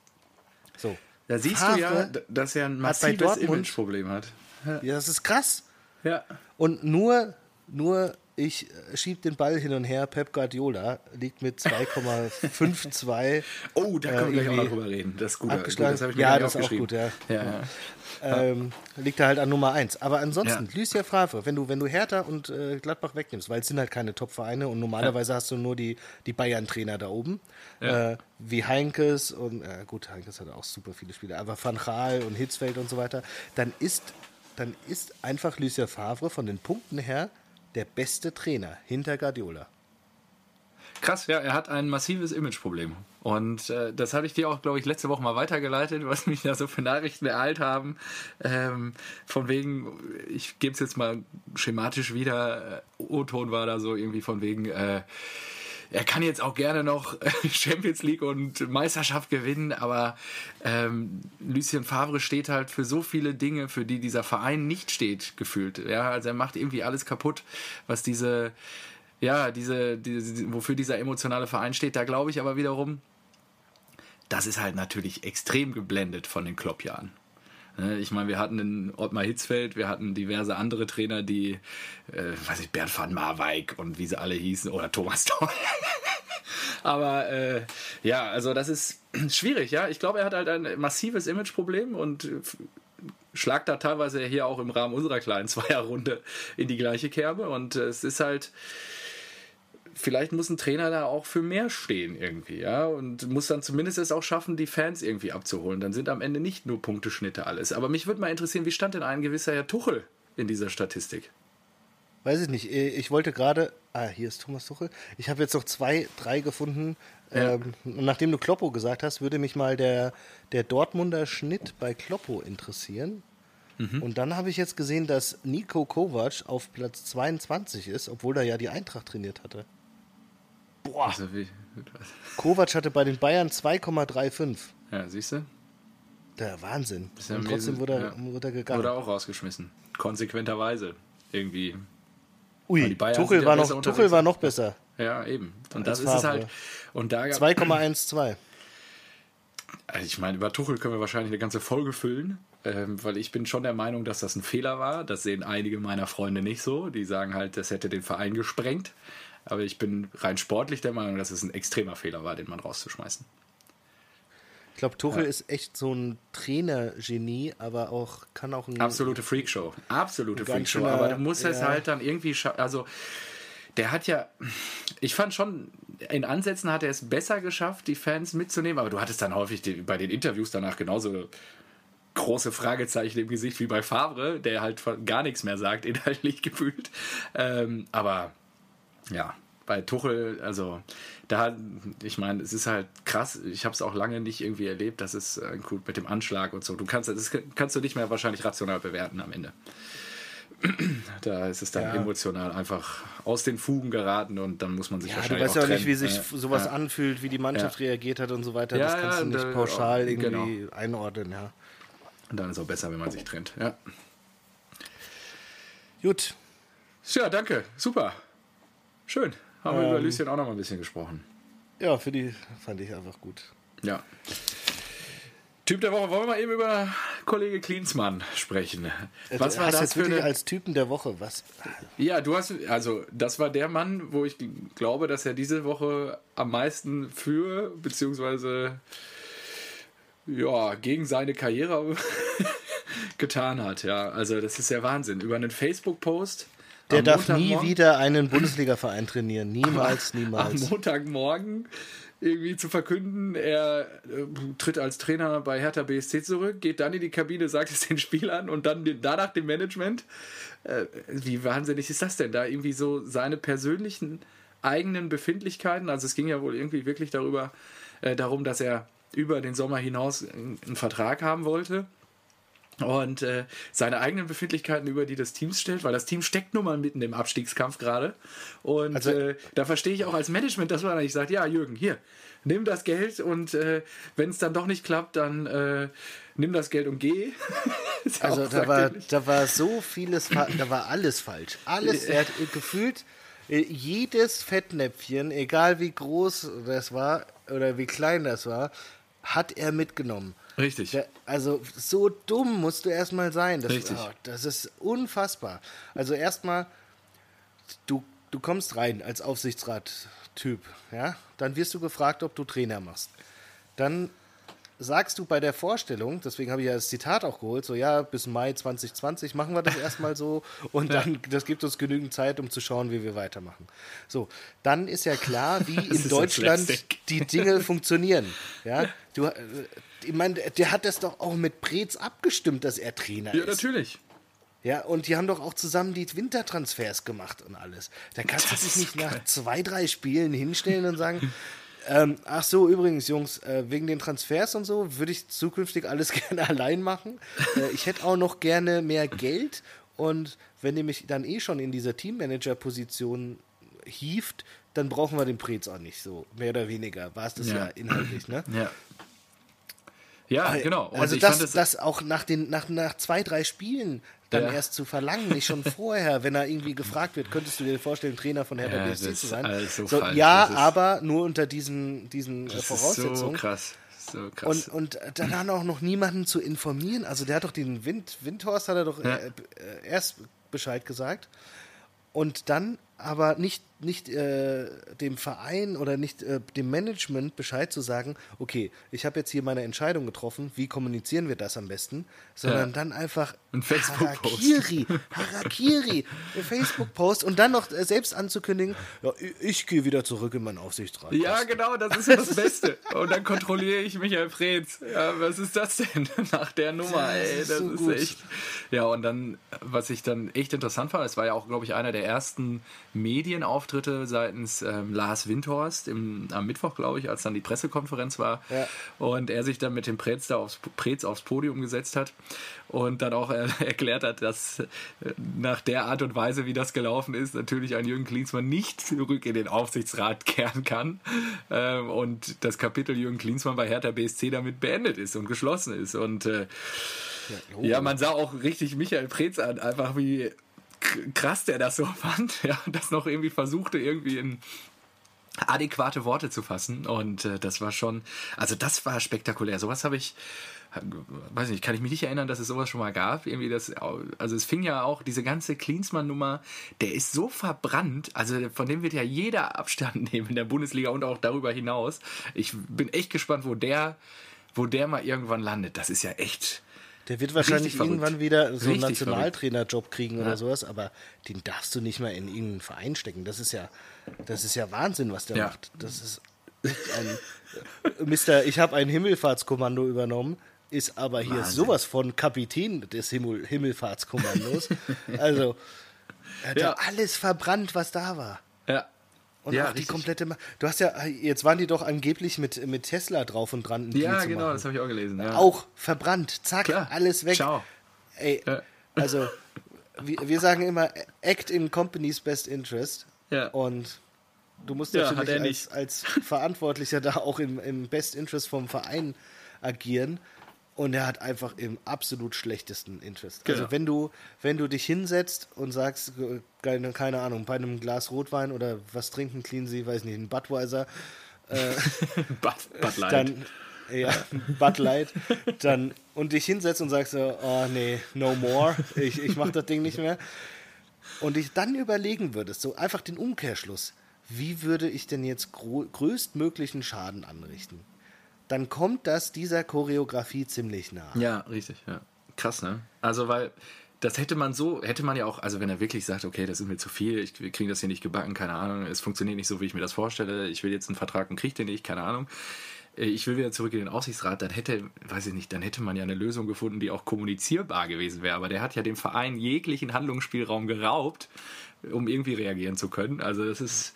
So. Da siehst Favre du ja, dass er ein massives Imageproblem hat. Ja. ja, das ist krass. Ja. Und nur, nur ich äh, schiebe den Ball hin und her. Pep Guardiola liegt mit 2,52. oh, da können wir gleich auch noch drüber reden. Das ist gut. Abgeschlagen. Gut, das ja, das ist auch gut, ja. ja. Ähm, liegt er halt an Nummer 1. Aber ansonsten, ja. Lucia Favre, wenn du, wenn du Hertha und äh, Gladbach wegnimmst, weil es sind halt keine Top-Vereine und normalerweise ja. hast du nur die, die Bayern-Trainer da oben, ja. äh, wie Heinkes und, äh, gut, Heinkes hat auch super viele Spiele, aber Van Gaal und Hitzfeld und so weiter, dann ist, dann ist einfach Lucia Favre von den Punkten her der beste Trainer hinter Guardiola. Krass, ja, er hat ein massives Imageproblem. Und äh, das habe ich dir auch, glaube ich, letzte Woche mal weitergeleitet, was mich da so für Nachrichten ereilt haben. Ähm, von wegen, ich gebe es jetzt mal schematisch wieder, äh, O-Ton war da so irgendwie von wegen, äh, er kann jetzt auch gerne noch Champions League und Meisterschaft gewinnen, aber ähm, Lucien Favre steht halt für so viele Dinge, für die dieser Verein nicht steht, gefühlt. Ja, also er macht irgendwie alles kaputt, was diese, ja, diese, diese wofür dieser emotionale Verein steht. Da glaube ich aber wiederum, das ist halt natürlich extrem geblendet von den Kloppjahren. Ne, ich meine, wir hatten den Ottmar Hitzfeld, wir hatten diverse andere Trainer, die, äh, weiß ich, Bernd van Marwijk und wie sie alle hießen, oder Thomas Doll. Aber äh, ja, also das ist schwierig, ja. Ich glaube, er hat halt ein massives Imageproblem und schlagt da teilweise hier auch im Rahmen unserer kleinen Zweierrunde in die gleiche Kerbe. Und äh, es ist halt, vielleicht muss ein Trainer da auch für mehr stehen irgendwie, ja, und muss dann zumindest es auch schaffen, die Fans irgendwie abzuholen. Dann sind am Ende nicht nur Punkteschnitte alles. Aber mich würde mal interessieren, wie stand denn ein gewisser Herr Tuchel in dieser Statistik? Weiß ich nicht. Ich wollte gerade. Ah, hier ist Thomas Tuchel. Ich habe jetzt noch zwei, drei gefunden. Ja. Ähm, nachdem du Kloppo gesagt hast, würde mich mal der, der Dortmunder Schnitt bei Kloppo interessieren. Mhm. Und dann habe ich jetzt gesehen, dass Nico Kovac auf Platz 22 ist, obwohl er ja die Eintracht trainiert hatte. Boah. Also wie, Kovac hatte bei den Bayern 2,35. Ja, siehst du? Der Wahnsinn. Ja Und trotzdem wurde, ja. wurde er gegangen. Wurde auch rausgeschmissen. Konsequenterweise. Irgendwie. Ui, Tuchel, war, noch, Tuchel war noch besser. Ja, eben. Und das ist es halt. Und da 2,12. Also ich meine, über Tuchel können wir wahrscheinlich eine ganze Folge füllen, ähm, weil ich bin schon der Meinung, dass das ein Fehler war. Das sehen einige meiner Freunde nicht so. Die sagen halt, das hätte den Verein gesprengt. Aber ich bin rein sportlich der Meinung, dass es ein extremer Fehler war, den man rauszuschmeißen. Ich glaube, Tuchel ja. ist echt so ein Trainergenie, aber auch kann auch ein. Absolute Freakshow. Absolute Freakshow. Aber du musst ja. es halt dann irgendwie. Also, der hat ja. Ich fand schon, in Ansätzen hat er es besser geschafft, die Fans mitzunehmen, aber du hattest dann häufig die, bei den Interviews danach genauso große Fragezeichen im Gesicht wie bei Favre, der halt gar nichts mehr sagt, inhaltlich gefühlt. Ähm, aber ja, bei Tuchel, also da, ich meine, es ist halt krass. Ich habe es auch lange nicht irgendwie erlebt, dass es äh, gut mit dem Anschlag und so. Du kannst, das kannst du nicht mehr wahrscheinlich rational bewerten am Ende. Da ist es dann ja. emotional einfach aus den Fugen geraten und dann muss man sich ja, wahrscheinlich. Du weißt ja auch nicht, wie sich sowas ja. anfühlt, wie die Mannschaft ja. reagiert hat und so weiter. das kannst du nicht pauschal irgendwie genau. einordnen, ja. Und dann ist es auch besser, wenn man sich trennt, ja. Gut. Ja, danke. Super. Schön. Haben wir über Lucien auch noch mal ein bisschen gesprochen. Ja, für die fand ich einfach gut. Ja. Typ der Woche, wollen wir mal eben über Kollege Klinsmann sprechen. Was war das jetzt für eine... als Typen der Woche? Was? Ja, du hast, also das war der Mann, wo ich glaube, dass er diese Woche am meisten für, beziehungsweise ja, gegen seine Karriere getan hat. Ja, also das ist ja Wahnsinn. Über einen Facebook-Post. Der darf nie wieder einen Bundesliga-Verein trainieren. Niemals, niemals. Am Montagmorgen irgendwie zu verkünden, er äh, tritt als Trainer bei Hertha BSC zurück, geht dann in die Kabine, sagt es den Spielern und dann den, danach dem Management. Äh, wie wahnsinnig ist das denn? Da irgendwie so seine persönlichen eigenen Befindlichkeiten, also es ging ja wohl irgendwie wirklich darüber, äh, darum, dass er über den Sommer hinaus einen Vertrag haben wollte und äh, seine eigenen Befindlichkeiten über die des Teams stellt, weil das Team steckt nun mal mitten im Abstiegskampf gerade. Und also, äh, da verstehe ich auch als Management, dass man eigentlich sagt, ja, Jürgen, hier, nimm das Geld und äh, wenn es dann doch nicht klappt, dann äh, nimm das Geld und geh. also da war, da war so vieles, da war alles falsch. Alles, er hat gefühlt äh, jedes Fettnäpfchen, egal wie groß das war oder wie klein das war, hat er mitgenommen. Richtig. Der, also so dumm musst du erstmal sein. Das, Richtig. Oh, das ist unfassbar. Also erstmal, du, du kommst rein als Aufsichtsrat-Typ, ja? Dann wirst du gefragt, ob du Trainer machst. Dann sagst du bei der Vorstellung, deswegen habe ich ja das Zitat auch geholt, so ja, bis Mai 2020 machen wir das erstmal so und dann, das gibt uns genügend Zeit, um zu schauen, wie wir weitermachen. So, dann ist ja klar, wie in Deutschland die Dinge funktionieren. Ja, du, äh, ich meine, der hat das doch auch mit Preetz abgestimmt, dass er Trainer ja, ist. Ja, natürlich. Ja, und die haben doch auch zusammen die Wintertransfers gemacht und alles. Da kannst das du dich nicht nach zwei, drei Spielen hinstellen und sagen, ähm, ach so, übrigens, Jungs, äh, wegen den Transfers und so würde ich zukünftig alles gerne allein machen. Äh, ich hätte auch noch gerne mehr Geld und wenn ihr mich dann eh schon in dieser Teammanager-Position hieft, dann brauchen wir den Prez auch nicht so, mehr oder weniger. War es das ja. ja inhaltlich, ne? Ja. Ja, genau. Und also das, das auch nach, den, nach, nach zwei, drei Spielen dann ja. erst zu verlangen, nicht schon vorher, wenn er irgendwie gefragt wird, könntest du dir vorstellen, Trainer von Hertha ja, BSC zu sein? So so, ja, aber nur unter diesen, diesen äh, Voraussetzungen. so krass. So krass. Und, und dann auch noch niemanden zu informieren. Also der hat doch den Wind, Windhorst hat er doch ja. äh, erst Bescheid gesagt. Und dann aber nicht, nicht äh, dem Verein oder nicht äh, dem Management Bescheid zu sagen, okay, ich habe jetzt hier meine Entscheidung getroffen, wie kommunizieren wir das am besten, sondern ja. dann einfach ein Facebook-Post. Harakiri, Harakiri, Facebook-Post und dann noch äh, selbst anzukündigen, ja, ich, ich gehe wieder zurück in meinen Aufsichtsrat. Ja, genau, das ist ja das Beste. Und dann kontrolliere ich Michael Freds. Ja, was ist das denn nach der Nummer, ey? Das ist, so ist echt. Ja, und dann, was ich dann echt interessant fand, es war ja auch, glaube ich, einer der ersten Medienauftritte seitens ähm, Lars Windhorst im, am Mittwoch, glaube ich, als dann die Pressekonferenz war ja. und er sich dann mit dem Prez da aufs, Prez aufs Podium gesetzt hat und dann auch äh, erklärt hat, dass äh, nach der Art und Weise, wie das gelaufen ist, natürlich ein Jürgen Klinsmann nicht zurück in den Aufsichtsrat kehren kann ähm, und das Kapitel Jürgen Klinsmann bei Hertha BSC damit beendet ist und geschlossen ist und äh, ja, ja, man sah auch richtig Michael Preetz an, einfach wie krass der das so fand, ja, das noch irgendwie versuchte, irgendwie in adäquate Worte zu fassen. Und äh, das war schon, also das war spektakulär. Sowas habe ich, weiß nicht, kann ich mich nicht erinnern, dass es sowas schon mal gab. Irgendwie das, also es fing ja auch, diese ganze Klinsmann-Nummer, der ist so verbrannt, also von dem wird ja jeder Abstand nehmen in der Bundesliga und auch darüber hinaus. Ich bin echt gespannt, wo der, wo der mal irgendwann landet. Das ist ja echt der wird wahrscheinlich irgendwann wieder so einen Nationaltrainerjob kriegen oder ja. sowas, aber den darfst du nicht mal in irgendeinen Verein stecken. Das ist ja, das ist ja Wahnsinn, was der ja. macht. Das ist ein Mister, ich habe ein Himmelfahrtskommando übernommen, ist aber hier Wahnsinn. sowas von Kapitän des Himmel, Himmelfahrtskommandos. Also, er hat ja alles verbrannt, was da war. Und ja, auch die richtig. komplette. Ma du hast ja, jetzt waren die doch angeblich mit, mit Tesla drauf und dran. Ja, genau, das habe ich auch gelesen. Ja. Auch verbrannt, zack, Klar. alles weg. Ciao. Ey, ja. also wir, wir sagen immer, act in company's best interest. Ja. Und du musst natürlich als, als Verantwortlicher da auch im, im Best Interest vom Verein agieren. Und er hat einfach im absolut schlechtesten Interest. Also Genau. wenn du, wenn du dich hinsetzt und sagst, äh, keine, keine Ahnung, bei einem Glas Rotwein oder was trinken clean sie, weiß nicht, ein Budweiser, Bud, Bud Light. dann ja, Bud Light, dann und dich hinsetzt und sagst so, oh nee, no more, ich, ich mach das Ding nicht mehr. Und dich dann überlegen würdest, so einfach den Umkehrschluss, wie würde ich denn jetzt größtmöglichen Schaden anrichten? Dann kommt das dieser Choreografie ziemlich nah. Ja, richtig, ja. Krass, ne? Also, weil das hätte man so, hätte man ja auch, also wenn er wirklich sagt, okay, das ist mir zu viel, ich, wir kriegen das hier nicht gebacken, keine Ahnung, es funktioniert nicht so, wie ich mir das vorstelle, ich will jetzt einen Vertrag und kriege den nicht, keine Ahnung. äh, Ich will wieder zurück in den Aufsichtsrat, dann hätte, weiß ich nicht, dann hätte man ja eine Lösung gefunden, die auch kommunizierbar gewesen wäre. Aber der hat ja dem Verein jeglichen Handlungsspielraum geraubt, um irgendwie reagieren zu können. Also das ist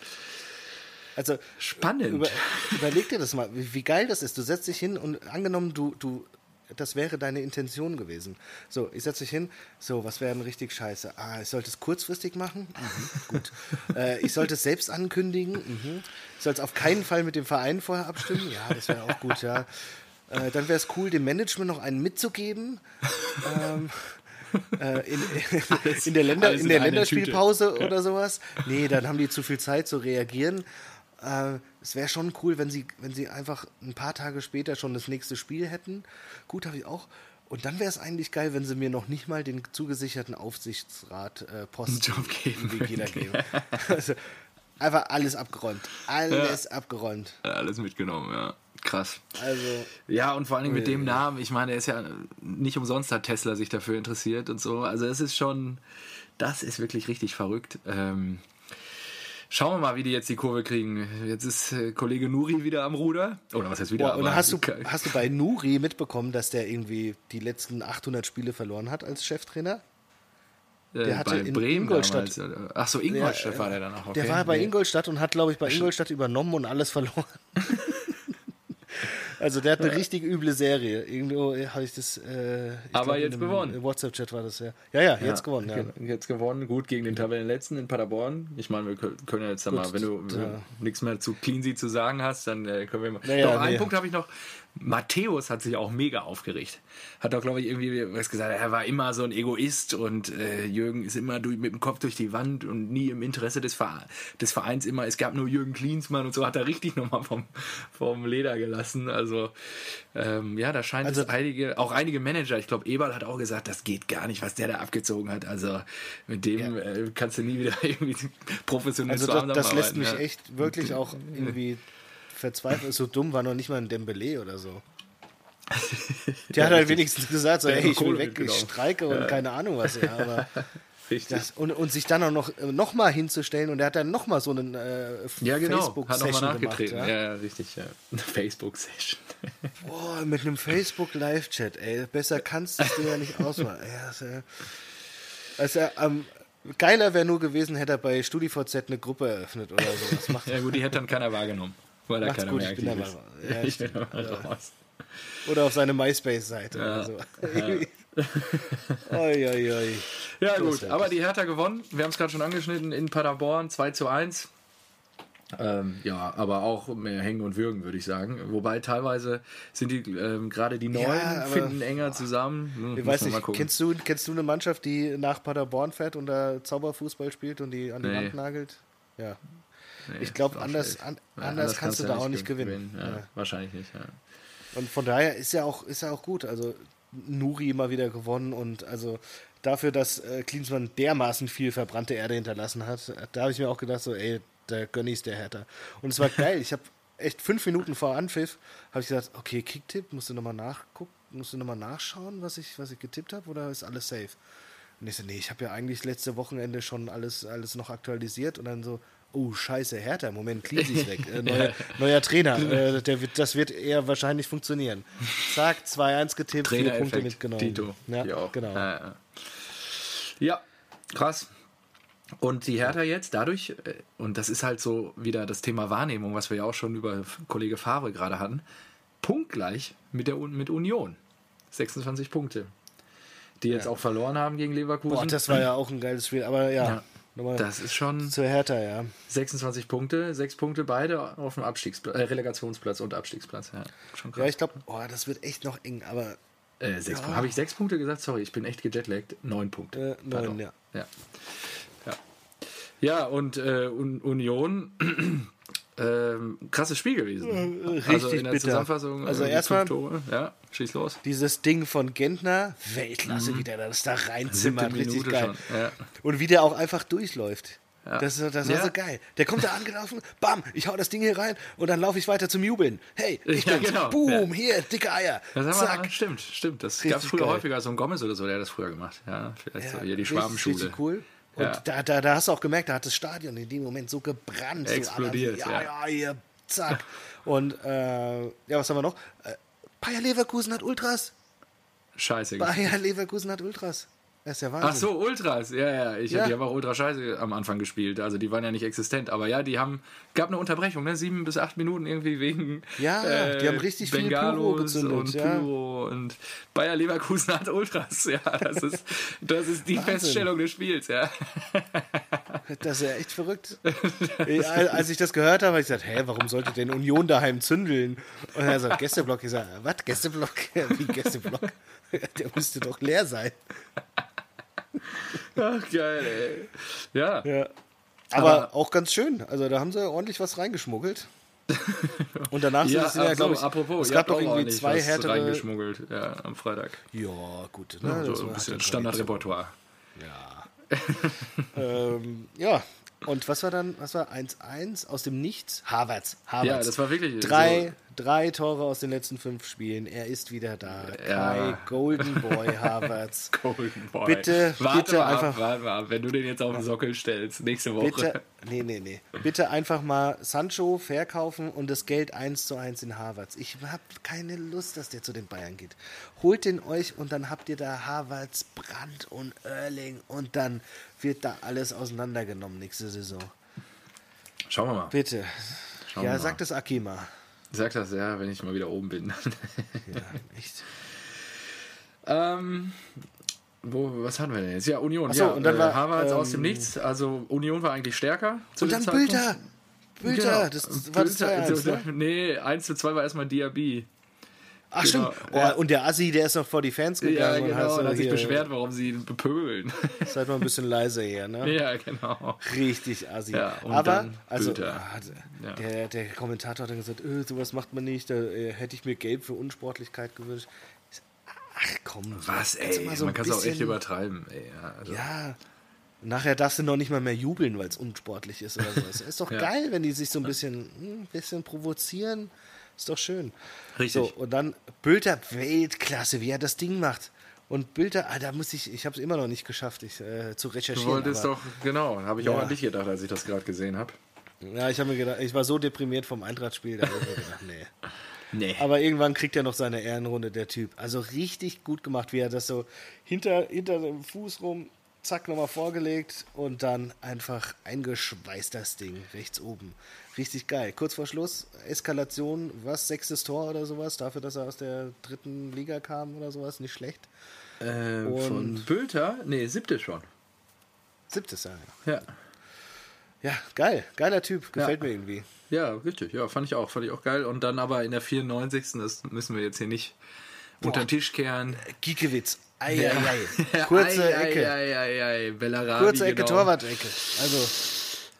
Also spannend. über, überleg dir das mal, wie, wie geil das ist. Du setzt dich hin und angenommen, du, du, das wäre deine Intention gewesen. So, ich setze dich hin, so, was wäre denn richtig scheiße? Ah, ich sollte es kurzfristig machen? Mhm, gut. äh, ich sollte es selbst ankündigen? Mhm. Ich sollte es auf keinen Fall mit dem Verein vorher abstimmen? Ja, das wäre auch gut, ja. Äh, dann wäre es cool, dem Management noch einen mitzugeben. Ähm, äh, in, in der, Länder, in in der Länderspielpause oder sowas. Nee, dann haben die zu viel Zeit zu reagieren. Äh, es wäre schon cool, wenn sie, wenn sie einfach ein paar Tage später schon das nächste Spiel hätten. Gut, habe ich auch. Und dann wäre es eigentlich geil, wenn sie mir noch nicht mal den zugesicherten Aufsichtsrat äh, Posten Job geben irgendwie jeder geben. Also, einfach alles abgeräumt. Alles abgeräumt. Alles mitgenommen, ja. Krass. Also, Ja, und vor allen Dingen mit dem Namen, ich meine, er ist ja nicht umsonst hat Tesla sich dafür interessiert und so. Also es ist schon, das ist wirklich richtig verrückt. Ähm, schauen wir mal, wie die jetzt die Kurve kriegen. Jetzt ist äh, Kollege Nuri wieder am Ruder. Oder was heißt wieder? und aber- hast du, hast du bei Nuri mitbekommen, dass der irgendwie die letzten 800 Spiele verloren hat als Cheftrainer? äh, der hatte bei in Bremen Ingolstadt- damals. oder? Ach so, Ingolstadt Ja, war der dann auch. Okay. Der war bei Nee. Ingolstadt und hat, glaube ich, bei Ingolstadt übernommen und alles verloren. also der hat eine richtig üble Serie. Irgendwo habe ich das. Äh, ich Aber in jetzt gewonnen. WhatsApp-Chat war das ja. Ja, ja, jetzt gewonnen. Ja. Jetzt gewonnen, gut gegen den Tabellenletzten in Paderborn. Ich meine, wir kö- können ja jetzt Gut, mal, wenn du da- nichts mehr zu Cleansy zu sagen hast, dann äh, können wir mal. Naja, Doch, einen nee. Punkt habe ich noch. Matthäus hat sich auch mega aufgeregt. Hat auch, glaube ich, irgendwie was gesagt, er war immer so ein Egoist und äh, Jürgen ist immer durch, mit dem Kopf durch die Wand und nie im Interesse des, Vere- des Vereins immer. Es gab nur Jürgen Klinsmann und so hat er richtig nochmal vom, vom Leder gelassen. Also, ähm, ja, da scheint Also- es einige, auch einige Manager, ich glaube, Eberl hat auch gesagt, das geht gar nicht, was der da abgezogen hat. Also, mit dem äh, kannst du nie wieder irgendwie professionell Also das, zusammenarbeiten. das lässt mich ja. echt wirklich auch irgendwie verzweifeln. So dumm war noch nicht mal ein Dembele oder so. Der hat halt wenigstens gesagt, so, Der hat ey, noch ich will weg, ich streike und keine Ahnung was. Ja, aber Richtig. das, und, und sich dann auch noch, äh, noch mal hinzustellen und er hat dann noch mal so einen äh, ja, genau. Hat Facebook-Session nochmal gemacht. nachgetreten. Ja? Ja, richtig. Ja. Eine Facebook-Session. Boah, mit einem Facebook-Live-Chat, ey. Besser kannst du es dir ja nicht ausmachen. Ja, das, äh, also, ähm, geiler wäre nur gewesen, hätte er bei StudiVZ eine Gruppe eröffnet oder so. Ja, gut, die hätte dann keiner wahrgenommen. Weil da Macht's keiner gut, mehr ich bin aktiv da ist. mal- ja, ich bin da mal raus. oder auf seine MySpace-Seite oder so. oi, oi, oi. Ja, gut, aber die Hertha gewonnen. Wir haben es gerade schon angeschnitten in Paderborn 2 zu 1. Ähm, ja, aber auch mehr Hängen und Würgen, würde ich sagen. Wobei teilweise sind die ähm, gerade die Neuen aber- finden enger zusammen. Hm, Ich weiß nicht, kennst du, kennst du eine Mannschaft, die nach Paderborn fährt und da Zauberfußball spielt und die an die Nee. Wand nagelt? Ja. Nee, ich glaub, ist auch anders- an- anders kannst du da auch nicht gewinnen. Ja, Ja. Wahrscheinlich nicht, ja. Und von daher ist ja auch, ist ja auch gut. Also Nuri mal wieder gewonnen und also dafür, dass äh, Klinsmann dermaßen viel verbrannte Erde hinterlassen hat, da habe ich mir auch gedacht, so, ey, da gönn ich's der Hertha. Und es war geil. Ich habe echt fünf Minuten vor Anpfiff, habe ich gesagt, okay, Kicktipp, musst du nochmal nachgucken, musst du nochmal nachschauen, was ich, was ich getippt habe, oder ist alles safe? Und ich so, nee, ich habe ja eigentlich letzte Wochenende schon alles, alles noch aktualisiert und dann so, oh scheiße, Hertha, Moment, Klisi ist weg. Äh, neuer, neuer Trainer, äh, der wird, das wird eher wahrscheinlich funktionieren. Zack, 2-1 getippt, vier Punkte mitgenommen. Tito. Ja, genau. Ja, ja. ja, krass. Und die Hertha jetzt dadurch, äh, und das ist halt so wieder das Thema Wahrnehmung, was wir ja auch schon über Kollege Favre gerade hatten, punktgleich mit, der, mit Union. 26 Punkte. Die jetzt auch verloren haben gegen Leverkusen. Boah, das war ja auch ein geiles Spiel, aber ja, Ja, das ist schon zur Hertha, ja. 26 Punkte, 6 Punkte beide auf dem Abstiegsplatz, äh, Relegationsplatz und Abstiegsplatz. Ja, schon krass. Ja, ich glaube, oh, das wird echt noch eng, aber Äh, sechs Habe ich sechs Punkte gesagt? Sorry, ich bin echt gejetlaggt. Neun Punkte. Äh, neun, ja. ja. Ja, ja und äh, Union, ähm, krasses Spiel gewesen. Richtig also in der bitter. Zusammenfassung. Also äh, erstmal-. Ja, schieß los. Dieses Ding von Gentner, Weltklasse, wie der das da reinzimmert, richtig geil. Ja. Und wie der auch einfach durchläuft. Ja. Das, das war Ja. so geil. Der kommt da angelaufen, bam, ich hau das Ding hier rein und dann laufe ich weiter zum Jubeln. Hey, ich Ja, bin's. genau. Boom, hier, dicke Eier. Zack. stimmt, stimmt. Das gab es früher geil. häufiger. So ein Gomez oder so, der hat das früher gemacht. Ja, vielleicht so hier die Schwabenschule. Richtig cool. Und Ja. da, da, da hast du auch gemerkt, da hat das Stadion in dem Moment so gebrannt. So Explodiert, alle- ja, ja. ja, hier, zack. Und äh, ja, was haben wir noch? Äh, Bayer Leverkusen hat Ultras. Scheiße. Bayer Leverkusen hat Ultras. Das ist ja Wahnsinn. Ach so, Ultras. Ja, ja. Ich, Ja. Die haben auch Ultra Scheiße am Anfang gespielt. Also die waren ja nicht existent. Aber ja, die haben. Gab eine Unterbrechung, ne? Sieben bis acht Minuten irgendwie wegen. äh, Ja, die haben richtig viel Pyro gezündet, und ja. Pyro und Bayer Leverkusen hat Ultras. Ja, das ist, das ist die Wahnsinn. Feststellung des Spiels, ja. Das ist ja echt verrückt. Als ich das gehört habe, habe ich gesagt, hä, warum sollte denn Union daheim zündeln? Und er sagt, Gästeblock. Ich sage, was, Gästeblock? Wie Gästeblock? Der müsste doch leer sein. Ach, geil, ey. Ja. Ja. Aber, Aber- auch ganz schön. Also da haben sie ordentlich was reingeschmuggelt. Und danach sind Ja, es ja, glaube so, ich, apropos, es gab doch irgendwie zwei härtere. reingeschmuggelt, ja, am Freitag. Ja, gut. Ja, Ne, so das ein bisschen ja Standardrepertoire. ähm, ja, und was war dann, was war 1-1 aus dem Nichts? Harvards. Harvards. Ja, das war wirklich Drei, drei Tore aus den letzten fünf Spielen. Er ist wieder da. Ja. Kai Golden Boy Harvards. Golden Boy. Bitte, warte bitte mal einfach- Ab, warte mal ab, wenn du den jetzt auf den Sockel stellst, nächste Woche. Bitte, nee, nee, nee. Bitte einfach mal Sancho verkaufen und das Geld eins zu eins in Harvards. Ich habe keine Lust, dass der zu den Bayern geht. Holt den euch und dann habt ihr da Harvards, Brandt und Erling und dann wird da alles auseinandergenommen nächste Saison. Schauen wir mal. Bitte. Schauen ja, wir sag mal. das Akima. Sag das ja, wenn ich mal wieder oben bin. Ja, echt. ähm, wo, was hatten wir denn jetzt? Ja, Union. So, ja, und dann äh, war, Harvards ähm, aus dem Nichts. Also Union war eigentlich stärker. Und dann Zeitpunkt. Bülter. Bülter, das war das Bülter, 2-1, ne? Nee, 1 zu 2 war erstmal Diaby. Ach Genau, stimmt. ja. Oh, und der Assi, der ist noch vor die Fans gegangen Ja, und genau, hat, und so hat sich beschwert, warum sie ihn bepöbeln. Seid mal ein bisschen leiser hier, ne? ja, genau. Richtig assi. Ja, und Aber, also, ah, Ja. der, der Kommentator hat dann gesagt, äh, sowas macht man nicht, da äh, hätte ich mir gelb für Unsportlichkeit gewünscht. Ich Ach komm. Was, ey, so man ein kann es auch echt übertreiben. Ey, ja, also, Ja. Nachher darfst du noch nicht mal mehr jubeln, weil es unsportlich ist oder so. Es ist doch Ja. geil, wenn die sich so ein bisschen, hm, bisschen provozieren. Ist doch schön. Richtig. So, und dann Bülter, Weltklasse, wie er das Ding macht. Und Bülter, ah, da muss ich, ich habe es immer noch nicht geschafft, ich, äh, zu Du recherchieren. wolltest aber- doch, genau, habe ich Ja. auch an dich gedacht, als ich das gerade gesehen habe. Ja, ich habe mir gedacht, ich war so deprimiert vom Eintrachtspiel, da habe ich mir gedacht, nee. Nee. Aber irgendwann kriegt er noch seine Ehrenrunde, der Typ. Also richtig gut gemacht, wie er das so hinter, hinter dem Fuß rum, zack, nochmal vorgelegt und dann einfach eingeschweißt das Ding rechts oben. Richtig geil. Kurz vor Schluss, Eskalation, was, sechstes Tor oder sowas, dafür, dass er aus der dritten Liga kam oder sowas, nicht schlecht. Äh, Und- von Bülter? Nee, siebte schon. Siebtes ja. Ja. Ja, geil, geiler Typ, gefällt Ja. mir irgendwie. Ja, richtig. Ja, fand ich auch. Fand ich auch geil. Und dann aber in der 94. Das müssen wir jetzt hier nicht unter den Tisch kehren. Giekewitz, ei, Ja. ei, ei. Kurze Ei, Ecke. Ei, ei, Kurze Ecke, genau. Torwart-Ecke. Also,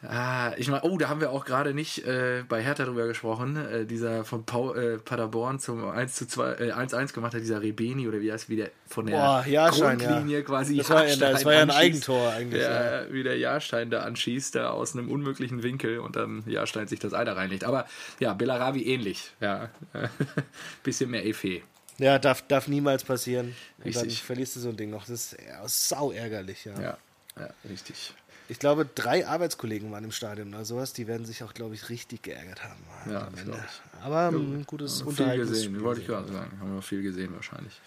Ah, ich meine, oh, da haben wir auch gerade nicht äh, bei Hertha drüber gesprochen. Äh, dieser von Pau, äh, Paderborn zum 1 zu 2, äh, 1-1 gemacht hat, dieser Rebeni oder wie heißt wie der von der Boah, Jahrstein, Grundlinie ja. quasi. Das war ja- das war ja ein. Eigentor eigentlich, Ja, wie der Jahrstein da anschießt, da aus einem unmöglichen Winkel und dann Jahrstein sich das Ei da reinlegt. Aber ja, Bellarabi ähnlich. Ja, bisschen mehr Efe. Ja, darf, darf niemals passieren. Und dann Richtig. verlierst du so ein Ding noch. Das ist sau ärgerlich, ja. Ja, ja, richtig. Ich glaube, drei Arbeitskollegen waren im Stadion oder sowas. Die werden sich auch, glaube ich, richtig geärgert haben. Ja, am Ende. Aber ein gutes Viel Unterhaltungsspiel. gesehen, wollte ich gerade sagen. Haben wir viel gesehen wahrscheinlich.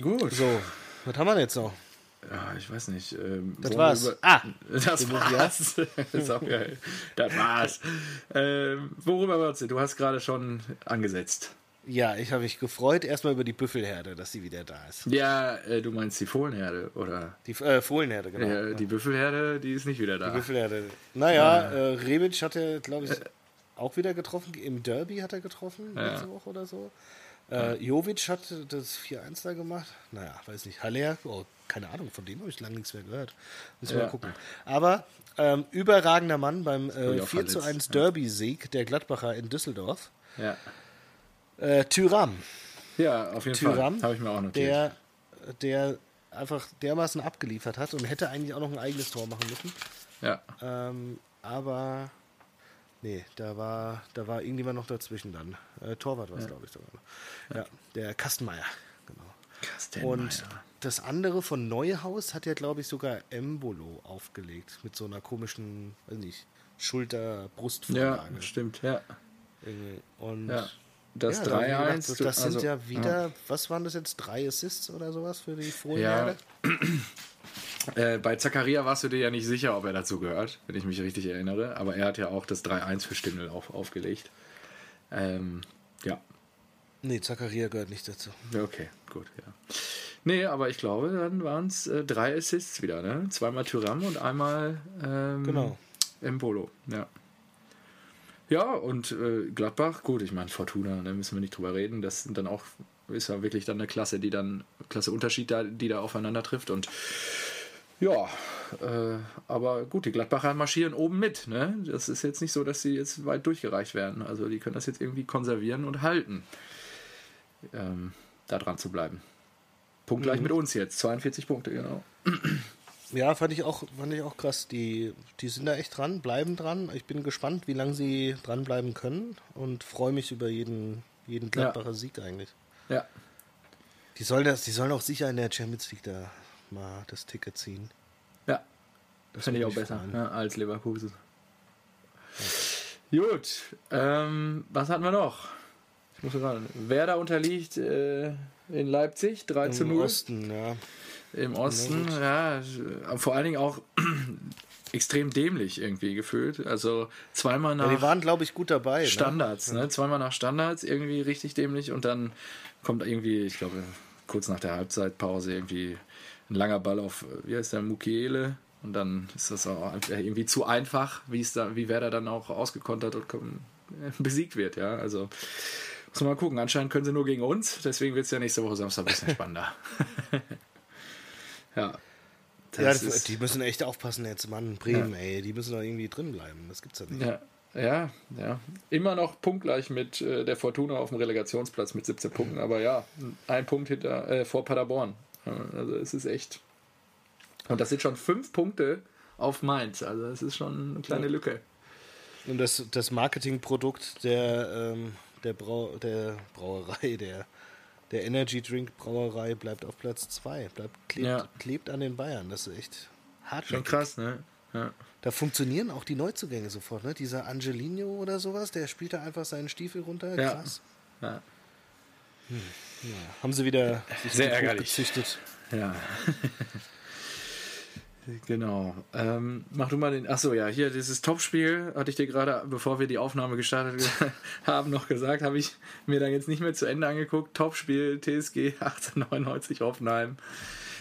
Gut. So, was haben wir denn jetzt noch? Ja, ich weiß nicht. Ähm, Das wir war's. Über... Ah, das war's. das ist auch geil. Das war's. ähm, worüber wird's denn? Du hast gerade schon angesetzt. Ja, ich habe mich gefreut, erstmal über die Büffelherde, dass sie wieder da ist. Ja, äh, du meinst die Fohlenherde, oder? Die äh, Fohlenherde, genau. Ja, die Büffelherde, die ist nicht wieder da. Die Büffelherde. Naja, äh, Rebic hat er, glaube ich, auch wieder getroffen. Im Derby hat er getroffen, letzte Woche oder so. Äh, Jovic hat das 4-1 da gemacht. Naja, weiß nicht. Haller, oh, keine Ahnung, von dem habe ich lange nichts mehr gehört. Müssen wir Ja. mal gucken. Aber ähm, überragender Mann beim äh, auch 4 zu verletzt, 1 Derby-Sieg der Gladbacher in Düsseldorf. Ja, Äh, Tyram, ja auf jeden Tyram, Fall. Habe ich mir auch notiert. der, der einfach dermaßen abgeliefert hat und hätte eigentlich auch noch ein eigenes Tor machen müssen. ja. Ähm, aber nee, da war, da war irgendjemand noch dazwischen dann. Äh, Torwart war es, glaube ich, sogar. noch. Ja, der Kastenmeier, genau. Und das andere von Neuhaus hat ja, glaube ich, sogar Embolo aufgelegt. Mit so einer komischen, weiß nicht, ja, Schulter-Brustvorlage. stimmt, ja. Und ja. Das ja, da hab ich 3-1. gedacht, Das sind also- ja wieder, was waren das jetzt, drei Assists oder sowas für die Ja. Fohlenherde? Äh, bei Zakaria warst du dir ja nicht sicher, ob er dazu gehört, wenn ich mich richtig erinnere. Aber er hat ja auch das 3-1 für Stindl auf, aufgelegt. Ähm, ja, Nee, Zakaria gehört nicht dazu. Ja, okay, gut, ja. Nee, aber ich glaube, dann waren es äh, drei Assists wieder, ne? Zweimal Tyram und einmal ähm, Genau. Embolo, ja. Ja, und äh, Gladbach, gut, ich meine, Fortuna, da müssen wir nicht drüber reden. Das sind dann auch, ist ja wirklich dann eine Klasse, die dann, Klasse Unterschied, da, die da aufeinander trifft. Und ja, äh, aber gut, die Gladbacher marschieren oben mit. Ne? Das ist jetzt nicht so, dass sie jetzt weit durchgereicht werden. Also die können das jetzt irgendwie konservieren und halten, ähm, da dran zu bleiben. Punktgleich mit uns jetzt, 42 Punkte, genau. Ja, fand ich auch, fand ich auch krass. Die, die sind da echt dran, bleiben dran. Ich bin gespannt, wie lange sie dranbleiben können und freue mich über jeden, jeden Gladbacher Sieg eigentlich. Ja, Die sollen das, die sollen auch sicher in der Champions League da mal das Ticket ziehen. ja. Das finde ich auch besser ja, als Leverkusen. Gut, ähm, was hatten wir noch? Ich muss gerade. Werder unterliegt äh, in Leipzig 3 zu Im 0. Osten, ja. Im Osten, ja, vor allen Dingen auch extrem dämlich irgendwie gefühlt. Also zweimal ja. nach Die waren, glaube ich, gut dabei. Ne? Standards, ne? Zweimal nach Standards irgendwie richtig dämlich und dann kommt irgendwie, ich glaube, kurz nach der Halbzeitpause irgendwie ein langer Ball auf, wie heißt der, Mukiele. Und dann ist das auch irgendwie zu einfach, wie es da, wie Werder dann auch ausgekontert und besiegt wird, ja. Also muss man mal gucken. Anscheinend können sie nur gegen uns, deswegen wird es ja nächste Woche Samstag ein bisschen spannender. Ja. Ja, Das das, ist- die müssen echt aufpassen jetzt, Mann. Bremen, ey, die müssen doch irgendwie drin bleiben. Das gibt's ja nicht. Ja, ja, ja. Immer noch punktgleich mit äh, der Fortuna auf dem Relegationsplatz mit 17 Punkten, aber ja, ein Punkt hinter äh, vor Paderborn. Also es ist echt. Und das sind schon fünf Punkte auf Mainz. Also es ist schon eine kleine Lücke. Und das, das Marketingprodukt der, ähm, der, Brau, der Brauerei, der, der Energy Drink Brauerei bleibt auf Platz 2. Bleibt, klebt, Ja. klebt an den Bayern. Das ist echt Schon hartnäckig. krass, ne? Ja. Da funktionieren auch die Neuzugänge sofort. Ne? Dieser Angelino oder sowas, der spielt da einfach seinen Stiefel runter. Ja. Krass. Ja. Haben sie wieder sich Sehr gut ärgerlich. gezüchtet. Ja. genau. Ähm, mach du mal den. Achso, ja, hier dieses Topspiel hatte ich dir gerade, bevor wir die Aufnahme gestartet haben, noch gesagt, habe ich mir dann jetzt nicht mehr zu Ende angeguckt. Topspiel TSG 1899 Hoffenheim.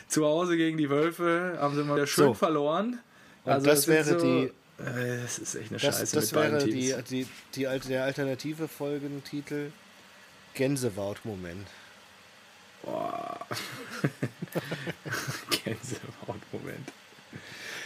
Zu Hause gegen die Wölfe haben sie mal wieder schön So. verloren. Und das sind wäre die- Äh, das ist echt eine Das, Scheiße das wäre die, die, die, alte- der alternative Folgentitel Gänsewaut-Moment. Boah. Gänsehaut-Moment.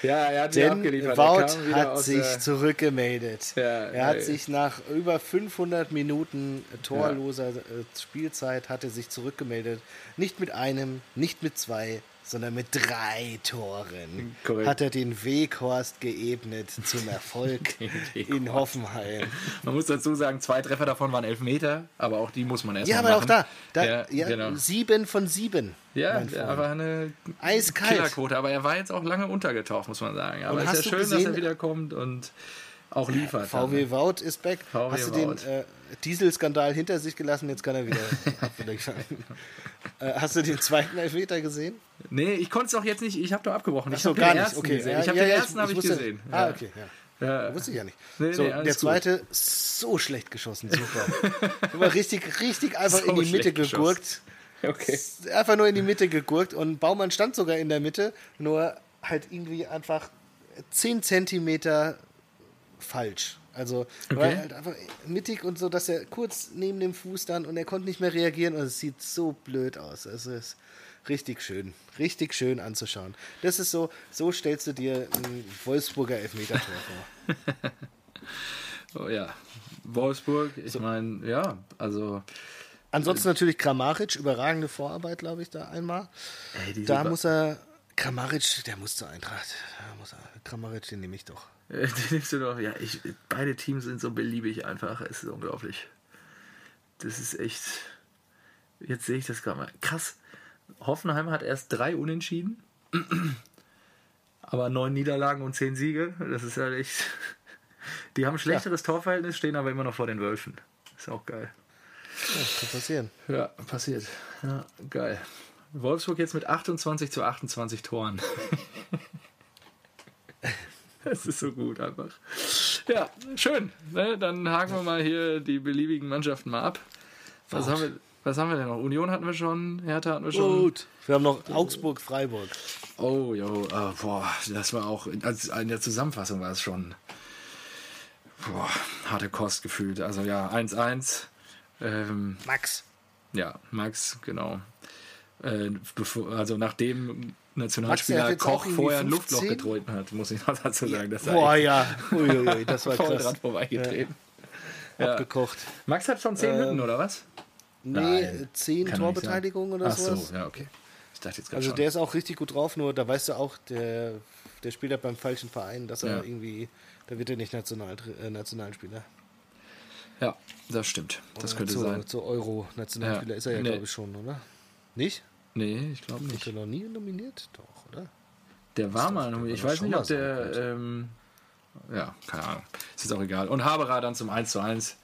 Ja, er hat Denn Wout hat sich der- zurückgemeldet. Ja, er hat ey. sich nach über 500 Minuten torloser äh, Spielzeit hat er sich zurückgemeldet. Nicht mit einem, nicht mit zwei, sondern mit drei Toren. Korrekt. Hat er den Weghorst geebnet zum Erfolg in. Hoffenheim. Man muss dazu sagen, zwei Treffer davon waren Elfmeter, aber auch die muss man erst Ja, mal aber auch machen. da, da ja, ja, genau. sieben von sieben. Ja, war eine Eiskalt. Killerquote, aber er war jetzt auch lange untergetaucht, muss man sagen. Aber es ist ja schön, dass gesehen- er wiederkommt und auch liefert. VW Wout ist back. VW Hast du den Wout. äh, Dieselskandal hinter sich gelassen? Jetzt kann er wieder äh, Hast du den zweiten Elfmeter gesehen? Nee, ich konnte es auch jetzt nicht, ich habe doch abgebrochen. Ich Ach so, habe gar den nicht. ersten Okay, gesehen. ja, Ich habe ja, den ja, ersten habe ich wusste- gesehen. Ah, okay. Ja. Wusste ich ja nicht. Nee, so, nee, der gut. zweite, so schlecht geschossen, super. Immer richtig, richtig einfach So in die Mitte gegurkt. Okay. Einfach nur in die Mitte gegurkt und Baumann stand sogar in der Mitte, nur halt irgendwie einfach 10 Zentimeter falsch. Also okay. war halt einfach mittig und so, dass er kurz neben dem Fuß dann und er konnte nicht mehr reagieren und es sieht so blöd aus. Es ist richtig schön, richtig schön anzuschauen. Das ist so, so stellst du dir ein Wolfsburger Elfmetertor vor. oh ja, Wolfsburg, ich so. meine, ja, also. Ansonsten natürlich Kramaric, überragende Vorarbeit, glaube ich, da einmal. Ey, da muss er, Kramaric, der muss zur Eintracht. Muss Kramaric, den nehme ich doch. Den nimmst du doch, ja, ich, beide Teams sind so beliebig einfach, es ist unglaublich. Das ist echt, jetzt sehe ich das gerade mal. Krass, Hoffenheim hat erst drei Unentschieden, aber neun Niederlagen und zehn Siege. Das ist halt echt. Die haben ein schlechteres ja. Torverhältnis, stehen aber immer noch vor den Wölfen. Ist auch geil. Ja, kann passieren. Ja, passiert. Ja, geil. Wolfsburg jetzt mit 28 zu 28 Toren. Das ist so gut einfach. Ja, schön. Ne? Dann haken wir mal hier die beliebigen Mannschaften mal ab. Was haben wir, was haben wir denn noch? Union hatten wir schon, Hertha hatten wir schon. Gut. Wir haben noch Augsburg, Freiburg. Oh, jo, uh, boah, das war auch, also in der Zusammenfassung war es schon, boah, harte Kost gefühlt. Also ja, 1-1. Ähm, Max. Ja, Max, genau. Äh, bevor, also nachdem Nationalspieler Koch vorher ein Luftloch getreten hat, muss ich noch dazu sagen. Das Boah, ja. Uiuiui, das war krass. dran vorbeigetreten. Ja. Abgekocht. Max hat schon 10 ähm, Hütten, oder was? Nee, 10 Torbeteiligungen oder Ach sowas. so, ja, okay. Ich dachte jetzt also schon. der ist auch richtig gut drauf, nur da weißt du auch, der, der spielt halt beim falschen Verein, dass er ja. irgendwie, da wird er nicht National, äh, Nationalspieler. Ja, das stimmt. Das oder könnte zu, sein. Zur Euro-Nationalspieler ja. ist er ja, nee. glaube ich, schon, oder? Nicht? Nee, ich glaube nicht. Ist er noch nie nominiert? Doch, oder? Der war mal nominiert. Ich weiß nicht, ob der. Ähm, ja, keine Ahnung. Ist jetzt auch egal. Und Haberer dann zum 1 zu 1.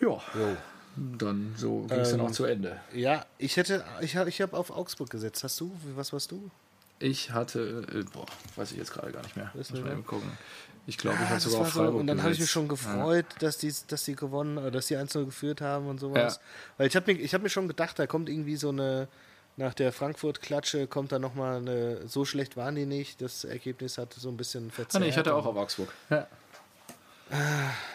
Ja. Jo. Dann so ging es ähm, dann auch zu Ende. Ja, ich hätte, ich habe ich hab auf Augsburg gesetzt. Hast du? Was warst du? Ich hatte, äh, boah, weiß ich jetzt gerade gar nicht mehr. Muss mal eben gucken. Ich glaube, ich habe sogar auf Freiburg so, Und dann habe ich mich schon gefreut, ja. dass, die, dass die gewonnen, oder dass die 1 geführt haben und sowas. Ja. Weil ich habe mir, hab mir schon gedacht, da kommt irgendwie so eine, nach der Frankfurt-Klatsche kommt da nochmal eine, so schlecht waren die nicht. Das Ergebnis hat so ein bisschen verzerrt. Ah, nee, ich hatte auch auf Augsburg. Ja. Ah,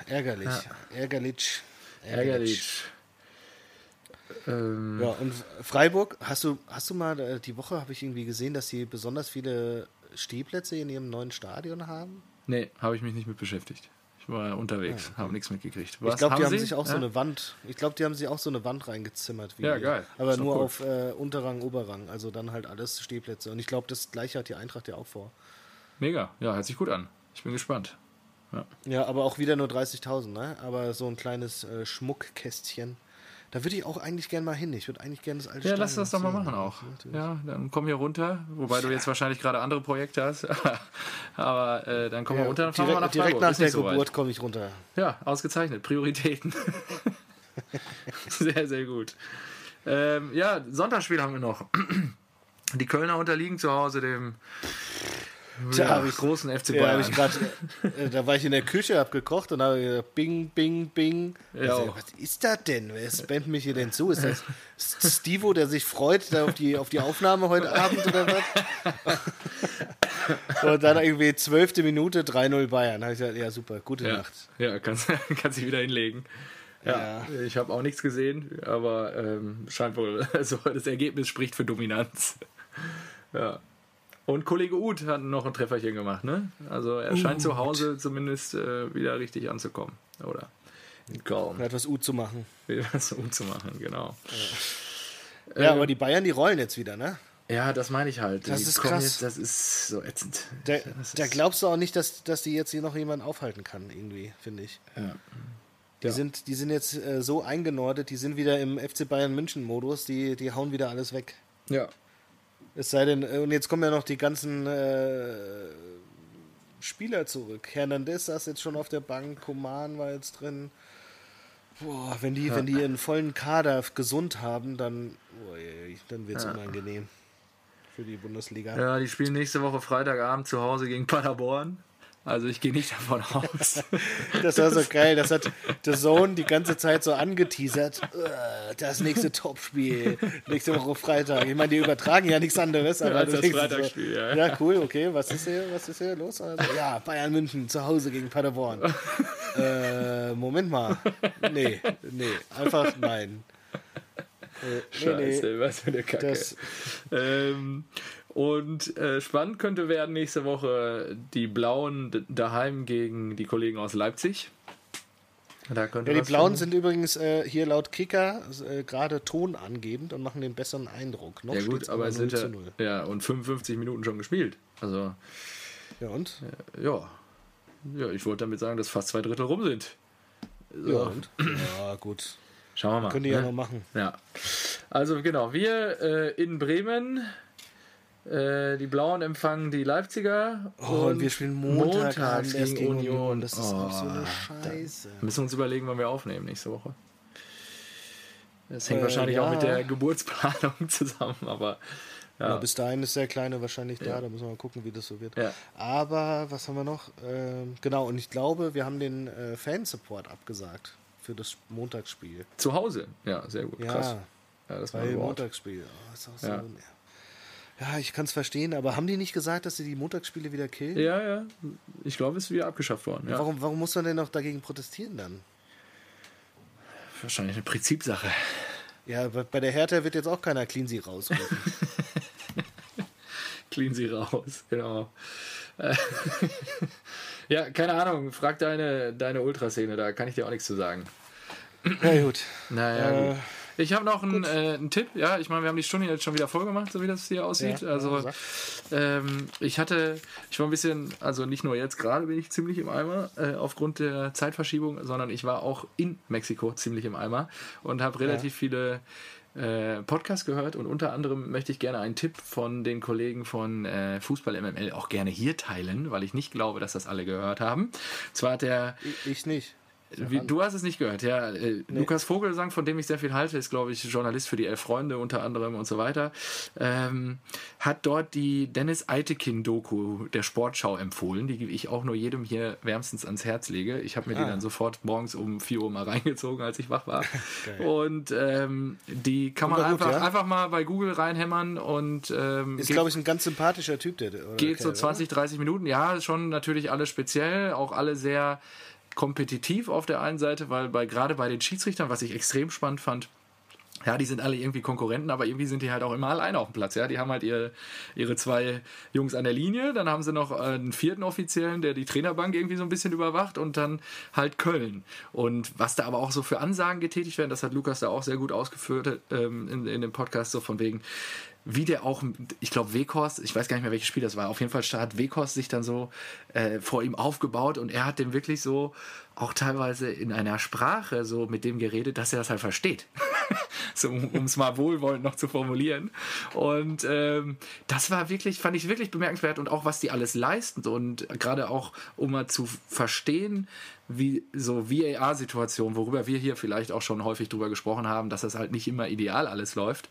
ärgerlich. Ärgerlich. Ärgerlich. ärgerlich. Ähm. Ja, und Freiburg, hast du, hast du mal, äh, die Woche habe ich irgendwie gesehen, dass sie besonders viele Stehplätze in ihrem neuen Stadion haben? Nee, habe ich mich nicht mit beschäftigt. Ich war unterwegs, ah, habe nichts mitgekriegt. Was, ich glaube, die haben, sich auch ja? so eine Wand. Ich glaube, die haben sich auch so eine Wand reingezimmert. ja, geil. Aber nur cool. auf äh, Unterrang, Oberrang. Also dann halt alles Stehplätze. Und ich glaube, das gleiche hat die Eintracht ja auch vor. Mega, ja, hört sich gut an. Ich bin gespannt. Ja, ja aber auch wieder nur 30.000, ne? Aber so ein kleines äh, Schmuckkästchen. Da würde ich auch eigentlich gerne mal hin. Ich würde eigentlich gerne das alte Ja, lass das doch mal machen auch. Ja, dann komm hier runter. Wobei du jetzt wahrscheinlich gerade andere Projekte hast. Aber äh, dann komm ja, mal runter, dann fahren direkt, wir nach Direkt nach der so Geburt komme ich runter. Ja, ausgezeichnet. Prioritäten. sehr, sehr gut. Ähm, ja, Sonntagsspiel haben wir noch. Die Kölner unterliegen zu Hause dem da habe ich großen FC Bayern. Ja, ich grad, äh, da war ich in der Küche, hab gekocht und habe gesagt, Bing, Bing, Bing. Ja. Also, was ist das denn? Wer spammt mich hier denn zu? Ist das Stivo, der sich freut auf die, auf die Aufnahme heute Abend oder was? und dann irgendwie zwölfte Minute 3-0 Bayern. Da habe ich gesagt, ja super, gute ja. Nacht. Ja, kannst, kannst dich wieder hinlegen. Ja, ja. ich habe auch nichts gesehen, aber ähm, scheint wohl, also das Ergebnis spricht für Dominanz. Ja. Und Kollege Uth hat noch ein Trefferchen gemacht, ne? Also er scheint zu Hause zumindest äh, wieder richtig anzukommen, oder? Kaum. Er hat was Uth zu machen. Was Uth zu machen, genau. Ja, ja äh, aber die Bayern, die rollen jetzt wieder, ne? Ja, das meine ich halt. Das die ist krass. Jetzt, das ist so ätzend. Da, da glaubst du auch nicht, dass, dass die jetzt hier noch jemand aufhalten kann, irgendwie, finde ich. Ja. Die, ja. sind, die sind jetzt äh, so eingenordet, die sind wieder im FC Bayern München-Modus, die, die hauen wieder alles weg. Ja, es sei denn, äh, und jetzt kommen ja noch die ganzen äh, Spieler zurück. Hernandez saß jetzt schon auf der Bank, Koman war jetzt drin. Boah, wenn die, ja. wenn die einen vollen Kader gesund haben, dann, oh, dann wird es ja. unangenehm für die Bundesliga. Ja, die spielen nächste Woche Freitagabend zu Hause gegen Paderborn. Also ich gehe nicht davon aus. Das war so geil. Das hat The Zone die ganze Zeit so angeteasert. Äh, Das nächste Topspiel. Nächste Woche Freitag. Ich meine, die übertragen ja nichts anderes. Aber als du das denkst so, Freitagsspiel, ja. ja. cool, okay. Was ist hier, was ist hier los? Also, ja, Bayern München zu Hause gegen Paderborn. äh, Moment mal. Nee, nee. Einfach nein. Äh, nee, Scheiße, was für eine Kacke. Das- ähm, und äh, spannend könnte werden nächste Woche die Blauen daheim gegen die Kollegen aus Leipzig. Da könnte Ja, die Blauen kommen. sind übrigens äh, hier laut Kicker äh, gerade tonangebend und machen den besseren Eindruck. Noch Ja gut, aber es sind 0 ja, zu 0. ja und 55 Minuten schon gespielt. Also Ja, und? ja, ja, ich wollte damit sagen, dass fast zwei Drittel rum sind. So, Ja, und? Ja, gut. Schauen wir mal. Können die ja ne? noch machen. Ja. Also genau, wir äh, in Bremen, äh, die Blauen empfangen die Leipziger. Oh, und wir spielen Montag montags gegen Union. Das ist auch so eine Oh, Scheiße. Müssen wir uns überlegen, wann wir aufnehmen nächste Woche. Das hängt Äh, wahrscheinlich auch ja. mit der Geburtsplanung zusammen, aber Ja. ja. bis dahin ist der Kleine wahrscheinlich da, Ja. da müssen wir mal gucken, wie das so wird. Aber was haben wir noch? Ähm, genau, und ich glaube, wir haben den äh, Fansupport abgesagt für das Montagsspiel. Zu Hause, ja, sehr gut, Ja, krass. Ja, das war ein. Montagsspiel. Oh, ist auch so, Ja. ja. Ja, ich kann es verstehen, aber haben die nicht gesagt, dass sie die Montagsspiele wieder killen? Ja, ja, ich glaube, es ist wieder abgeschafft worden. Ja. Warum, warum muss man denn noch dagegen protestieren dann? Wahrscheinlich eine Prinzipsache. Ja, bei der Hertha wird jetzt auch keiner Clean Sie rausrufen. Clean sie raus, genau. Ja, keine Ahnung, frag deine, deine Ultraszene, da kann ich dir auch nichts zu sagen. Na gut. Naja, Äh, gut. Ich habe noch einen, äh, einen Tipp. Ja, ich meine, wir haben die Stunde jetzt schon wieder voll gemacht, so wie das hier aussieht. Ja, also, ja, ähm, ich hatte, ich war ein bisschen, also nicht nur jetzt gerade bin ich ziemlich im Eimer äh, aufgrund der Zeitverschiebung, sondern ich war auch in Mexiko ziemlich im Eimer und habe relativ viele äh, Podcasts gehört und unter anderem möchte ich gerne einen Tipp von den Kollegen von äh, Fußball MML auch gerne hier teilen, weil ich nicht glaube, dass das alle gehört haben. Zwar hat der ich, ich nicht. Wie, du hast es nicht gehört, ja. Äh, Lukas Vogelsang, von dem ich sehr viel halte, ist, glaube ich, Journalist für die Elf Freunde unter anderem und so weiter, ähm, hat dort die Dennis Eitekin-Doku der Sportschau empfohlen, die ich auch nur jedem hier wärmstens ans Herz lege. Ich habe mir die Ah. dann sofort morgens um 4 Uhr mal reingezogen, als ich wach war. und ähm, die kann man gut, einfach, ja? einfach mal bei Google reinhämmern und ähm, Ist, glaube ich, ein ganz sympathischer Typ, der. Geht so Kerl, 20, 30 Minuten. Ja, schon natürlich alle speziell, auch alle sehr kompetitiv auf der einen Seite, weil bei gerade bei den Schiedsrichtern, was ich extrem spannend fand, ja, die sind alle irgendwie Konkurrenten, aber irgendwie sind die halt auch immer alleine auf dem Platz. Ja, die haben halt ihre, ihre zwei Jungs an der Linie, dann haben sie noch äh, einen vierten Offiziellen, der die Trainerbank irgendwie so ein bisschen überwacht und dann halt Köln. Und was da aber auch so für Ansagen getätigt werden, das hat Lukas da auch sehr gut ausgeführt ähm, in, in dem Podcast, so von wegen, wie der auch, ich glaube, Weghorst, ich weiß gar nicht mehr, welches Spiel das war, auf jeden Fall hat Weghorst sich dann so äh, vor ihm aufgebaut und er hat dem wirklich so auch teilweise in einer Sprache so mit dem geredet, dass er das halt versteht. so, um es mal wohlwollend noch zu formulieren. Und ähm, das war wirklich, fand ich wirklich bemerkenswert und auch was die alles leisten und gerade auch, um mal zu verstehen, wie so VAR-Situationen, worüber wir hier vielleicht auch schon häufig drüber gesprochen haben, dass das halt nicht immer ideal alles läuft.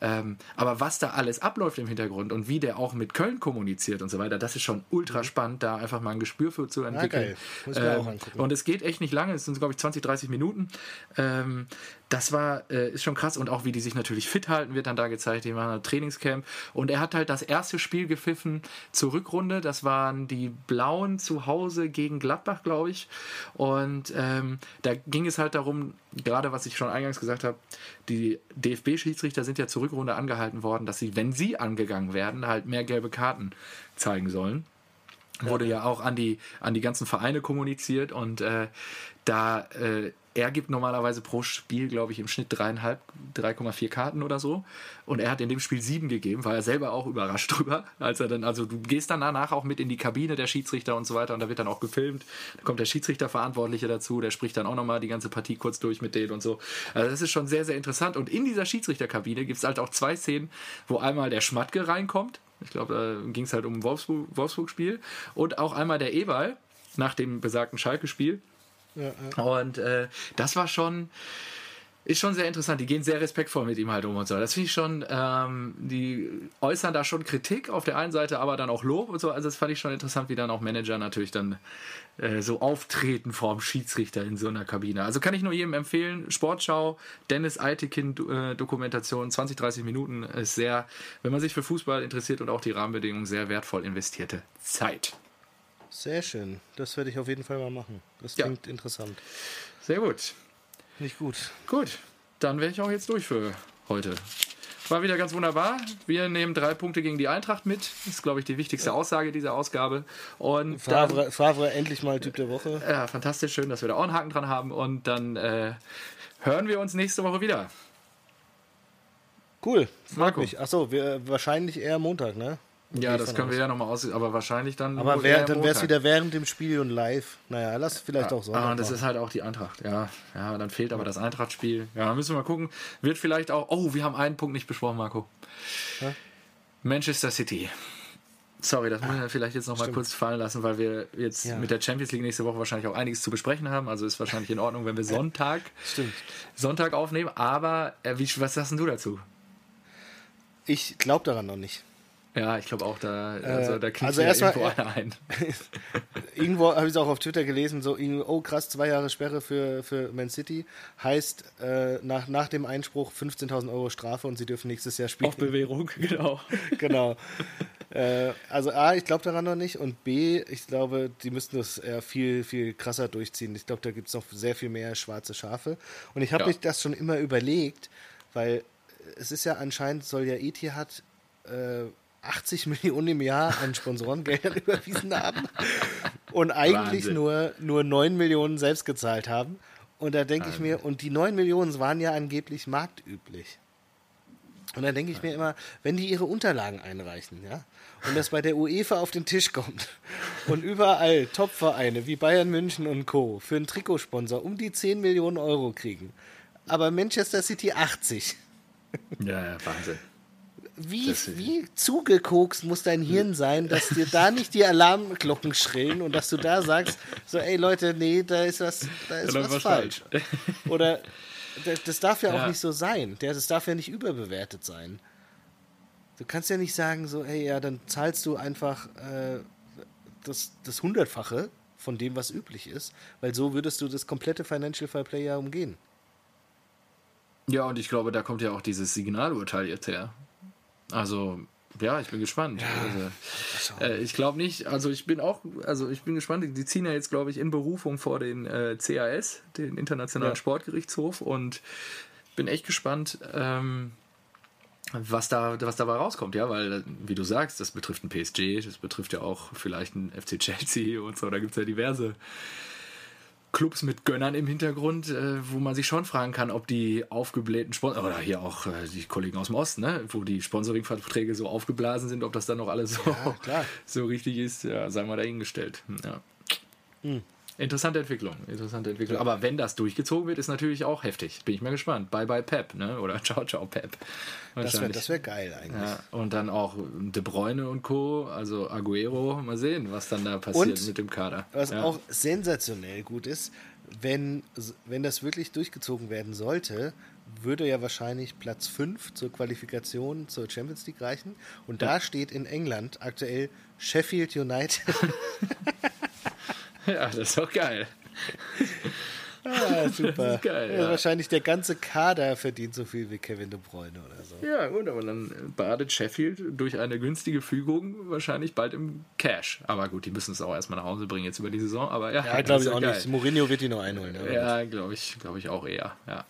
Ähm, aber was da alles abläuft im Hintergrund und wie der auch mit Köln kommuniziert und so weiter, das ist schon ultra spannend, da einfach mal ein Gespür für zu entwickeln. geil. Muss ich mir auch Ähm, angucken. und es geht echt nicht lange, es sind, glaube ich, 20, 30 Minuten. Ähm, das war, äh, ist schon krass und auch wie die sich natürlich fit halten, wird dann da gezeigt. Die machen ein Trainingscamp und er hat halt das erste Spiel gepfiffen zur Rückrunde. Das waren die Blauen zu Hause gegen Gladbach, glaube ich. Und ähm, da ging es halt darum, gerade was ich schon eingangs gesagt habe, die DFB-Schiedsrichter sind ja zur Rückrunde angehalten worden, dass sie, wenn sie angegangen werden, halt mehr gelbe Karten zeigen sollen wurde ja auch an die, an die ganzen Vereine kommuniziert und äh, da äh, er gibt normalerweise pro Spiel, glaube ich, im Schnitt dreieinhalb, 3,4 Karten oder so. Und er hat in dem Spiel sieben gegeben, war er selber auch überrascht drüber. Als er dann, also du gehst dann danach auch mit in die Kabine der Schiedsrichter und so weiter und da wird dann auch gefilmt. Da kommt der Schiedsrichterverantwortliche dazu, der spricht dann auch nochmal die ganze Partie kurz durch mit denen und so. Also das ist schon sehr, sehr interessant. Und in dieser Schiedsrichterkabine gibt es halt auch zwei Szenen, wo einmal der Schmatke reinkommt. Ich glaube, da ging es halt um ein Wolfsburg- Wolfsburg-Spiel. und auch einmal der Eberl nach dem besagten Schalke-Spiel. Ja, ja. Und äh, das war schon, ist schon sehr interessant. Die gehen sehr respektvoll mit ihm halt um und so. Das finde ich schon, ähm, die äußern da schon Kritik auf der einen Seite, aber dann auch Lob und so. Also das fand ich schon interessant, wie dann auch Manager natürlich dann äh, so auftreten vorm Schiedsrichter in so einer Kabine. Also kann ich nur jedem empfehlen. Sportschau, Dennis Eitekin äh, Dokumentation, 20, 30 Minuten ist sehr, wenn man sich für Fußball interessiert und auch die Rahmenbedingungen, sehr wertvoll investierte Zeit. Sehr schön. Das werde ich auf jeden Fall mal machen. Das klingt ja. interessant. Sehr gut. Nicht gut. Gut, dann wäre ich auch jetzt durch für heute. War wieder ganz wunderbar. Wir nehmen drei Punkte gegen die Eintracht mit. Das ist, glaube ich, die wichtigste Aussage dieser Ausgabe. Und Favre, dann, Favre endlich mal Typ der Woche. Ja, fantastisch. Schön, dass wir da auch einen Haken dran haben. Und dann äh, hören wir uns nächste Woche wieder. Cool. Freut mich. Achso, wahrscheinlich eher Montag, ne? Ja, das können wir ja nochmal aus, aber wahrscheinlich dann. Aber wär, dann wäre es wieder während dem Spiel und live. Naja, lass vielleicht ja, auch so. Ah, das ist halt auch die Eintracht, ja. Ja, dann fehlt aber das Eintracht-Spiel. Ja, müssen wir mal gucken. Wird vielleicht auch. Oh, wir haben einen Punkt nicht besprochen, Marco. Ja? Manchester City. Sorry, das müssen wir vielleicht jetzt nochmal kurz fallen lassen, weil wir jetzt ja. mit der Champions League nächste Woche wahrscheinlich auch einiges zu besprechen haben. Also ist wahrscheinlich in Ordnung, wenn wir Sonntag, Sonntag aufnehmen. Aber äh, wie, was sagst du dazu? Ich glaube daran noch nicht. Ja, ich glaube auch, da, also, da kriegt also ja irgendwo einer ein. irgendwo habe ich es auch auf Twitter gelesen, so, oh krass, zwei Jahre Sperre für, für Man City, heißt äh, nach, nach dem Einspruch 15.000 Euro Strafe und sie dürfen nächstes Jahr spielen. Auf Bewährung, genau. genau. äh, also A, ich glaube daran noch nicht und B, ich glaube, die müssten das eher viel, viel krasser durchziehen. Ich glaube, da gibt es noch sehr viel mehr schwarze Schafe. Und ich habe ja. mich das schon immer überlegt, weil es ist ja anscheinend, soll ja Etihad äh, 80 Millionen im Jahr an Sponsorengeldern überwiesen haben und eigentlich nur, nur 9 Millionen selbst gezahlt haben. Und da denke ich mir, und die 9 Millionen waren ja angeblich marktüblich. Und dann denke ich mir immer, wenn die ihre Unterlagen einreichen, ja, und das bei der UEFA auf den Tisch kommt und überall Topvereine wie Bayern München und Co. für einen Trikotsponsor um die 10 Millionen Euro kriegen, aber Manchester City 80. Ja, ja Wahnsinn wie, wie zugekokst muss dein Hirn sein, dass dir da nicht die Alarmglocken schrillen und dass du da sagst, so, ey Leute, nee, da ist was, da ist was, was falsch. falsch. Oder das darf ja, ja, auch nicht so sein. Das darf ja nicht überbewertet sein. Du kannst ja nicht sagen, so, ey, ja, dann zahlst du einfach äh, das, das Hundertfache von dem, was üblich ist, weil so würdest du das komplette Financial Fair Play ja umgehen. Ja, und ich glaube, da kommt ja auch dieses Signalurteil jetzt her. Also, ja, ich bin gespannt. Ja, also, äh, ich glaube nicht, also ich bin auch, also ich bin gespannt, die ziehen ja jetzt, glaube ich, in Berufung vor den äh, CAS, den Internationalen ja. Sportgerichtshof und bin echt gespannt, ähm, was da, was dabei rauskommt, ja, weil, wie du sagst, das betrifft ein PSG, das betrifft ja auch vielleicht ein FC Chelsea und so, da gibt es ja diverse Clubs mit Gönnern im Hintergrund, äh, wo man sich schon fragen kann, ob die aufgeblähten Sponsor oder hier auch äh, die Kollegen aus dem Osten, ne, wo die Sponsoringverträge so aufgeblasen sind, ob das dann noch alles so, ja, so richtig ist, ja, sei mal dahingestellt. Ja. Hm. Interessante Entwicklung, interessante Entwicklung. Aber wenn das durchgezogen wird, ist natürlich auch heftig. Bin ich mal gespannt. Bye bye Pep, ne? Oder ciao ciao Pep. Das wäre wär geil eigentlich. Ja, und dann auch De Bruyne und Co., also Aguero, mal sehen, was dann da passiert und mit dem Kader. Was ja. auch sensationell gut ist, wenn, wenn das wirklich durchgezogen werden sollte, würde ja wahrscheinlich Platz 5 zur Qualifikation zur Champions League reichen. Und da steht in England aktuell Sheffield United. Ja, das ist doch geil. Ah, super. Geil, ja. Wahrscheinlich der ganze Kader verdient so viel wie Kevin De Bruyne oder so. Ja, gut, aber dann badet Sheffield durch eine günstige Fügung wahrscheinlich bald im Cash. Aber gut, die müssen es auch erstmal nach Hause bringen jetzt über die Saison. Aber ja, ja glaube ich auch geil. nicht. Mourinho wird die noch einholen. Ja, glaube ich, glaube ich auch eher. Ja.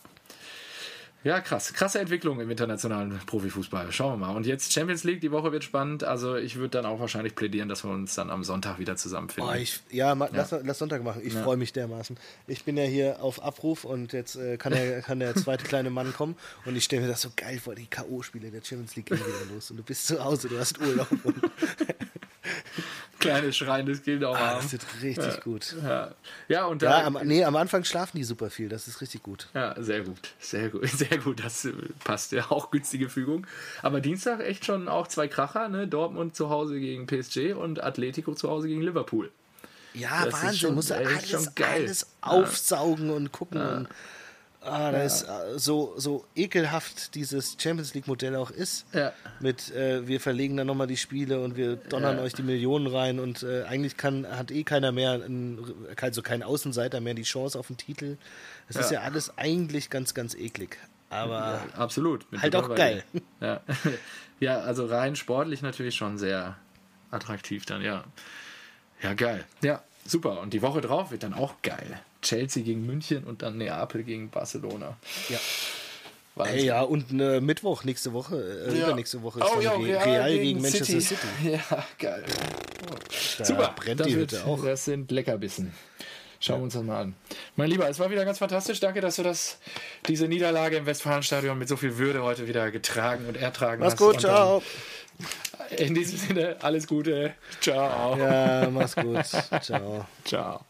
Ja, krass. Krasse Entwicklung im internationalen Profifußball. Schauen wir mal. Und jetzt Champions League, die Woche wird spannend. Also ich würde dann auch wahrscheinlich plädieren, dass wir uns dann am Sonntag wieder zusammenfinden. Oh, ich, ja, ja, Lass, lass, Sonntag machen. Ich ja. freue mich dermaßen. Ich bin ja hier auf Abruf und jetzt äh, kann, der, kann der zweite kleine Mann kommen und ich stelle mir das so geil vor, die K.O.-Spiele der Champions League gehen wieder los und du bist zu Hause, du hast Urlaub und kleines schreiendes Kind auch ah, haben. Das wird richtig ja. gut. Ja, ja und da. Ja, am, nee, am Anfang schlafen die super viel. Das ist richtig gut. Ja, sehr gut. Sehr gut. Sehr gut. Das passt ja auch günstige Fügung. Aber Dienstag echt schon auch zwei Kracher, ne? Dortmund zu Hause gegen PSG und Atletico zu Hause gegen Liverpool. Ja, das Wahnsinn. Schon, Muss alles, alles aufsaugen und gucken. Und, Ah, da ist äh, so, so ekelhaft dieses Champions League-Modell auch ist. Ja. Mit äh, wir verlegen dann nochmal die Spiele und wir donnern Ja. euch die Millionen rein und äh, eigentlich kann, hat eh keiner mehr, ein, also kein Außenseiter mehr die Chance auf den Titel. Es ist Ja. ja alles eigentlich ganz, ganz eklig. Aber Absolut. Bin Halt auch geil. Ja. ja, also rein sportlich natürlich schon sehr attraktiv dann, ja. Ja, geil. Ja, super. Und die Woche drauf wird dann auch geil. Chelsea gegen München und dann Neapel gegen Barcelona. ja. Ey, ja, und äh, Mittwoch nächste Woche, äh, Ja. übernächste Woche ist Oh ja, Re- Real, gegen, Manchester City. Ja, geil. Da Super. brennt das, die wird, Hütte auch. das sind Leckerbissen. Schauen wir uns das mal an. Mein Lieber, es war wieder ganz fantastisch. Danke, dass du das, diese Niederlage im Westfalenstadion mit so viel Würde heute wieder getragen und ertragen Mach's hast. gut, Und dann ciao. In diesem Sinne, alles Gute. Ciao. Ja, mach's gut. Ciao. Ciao.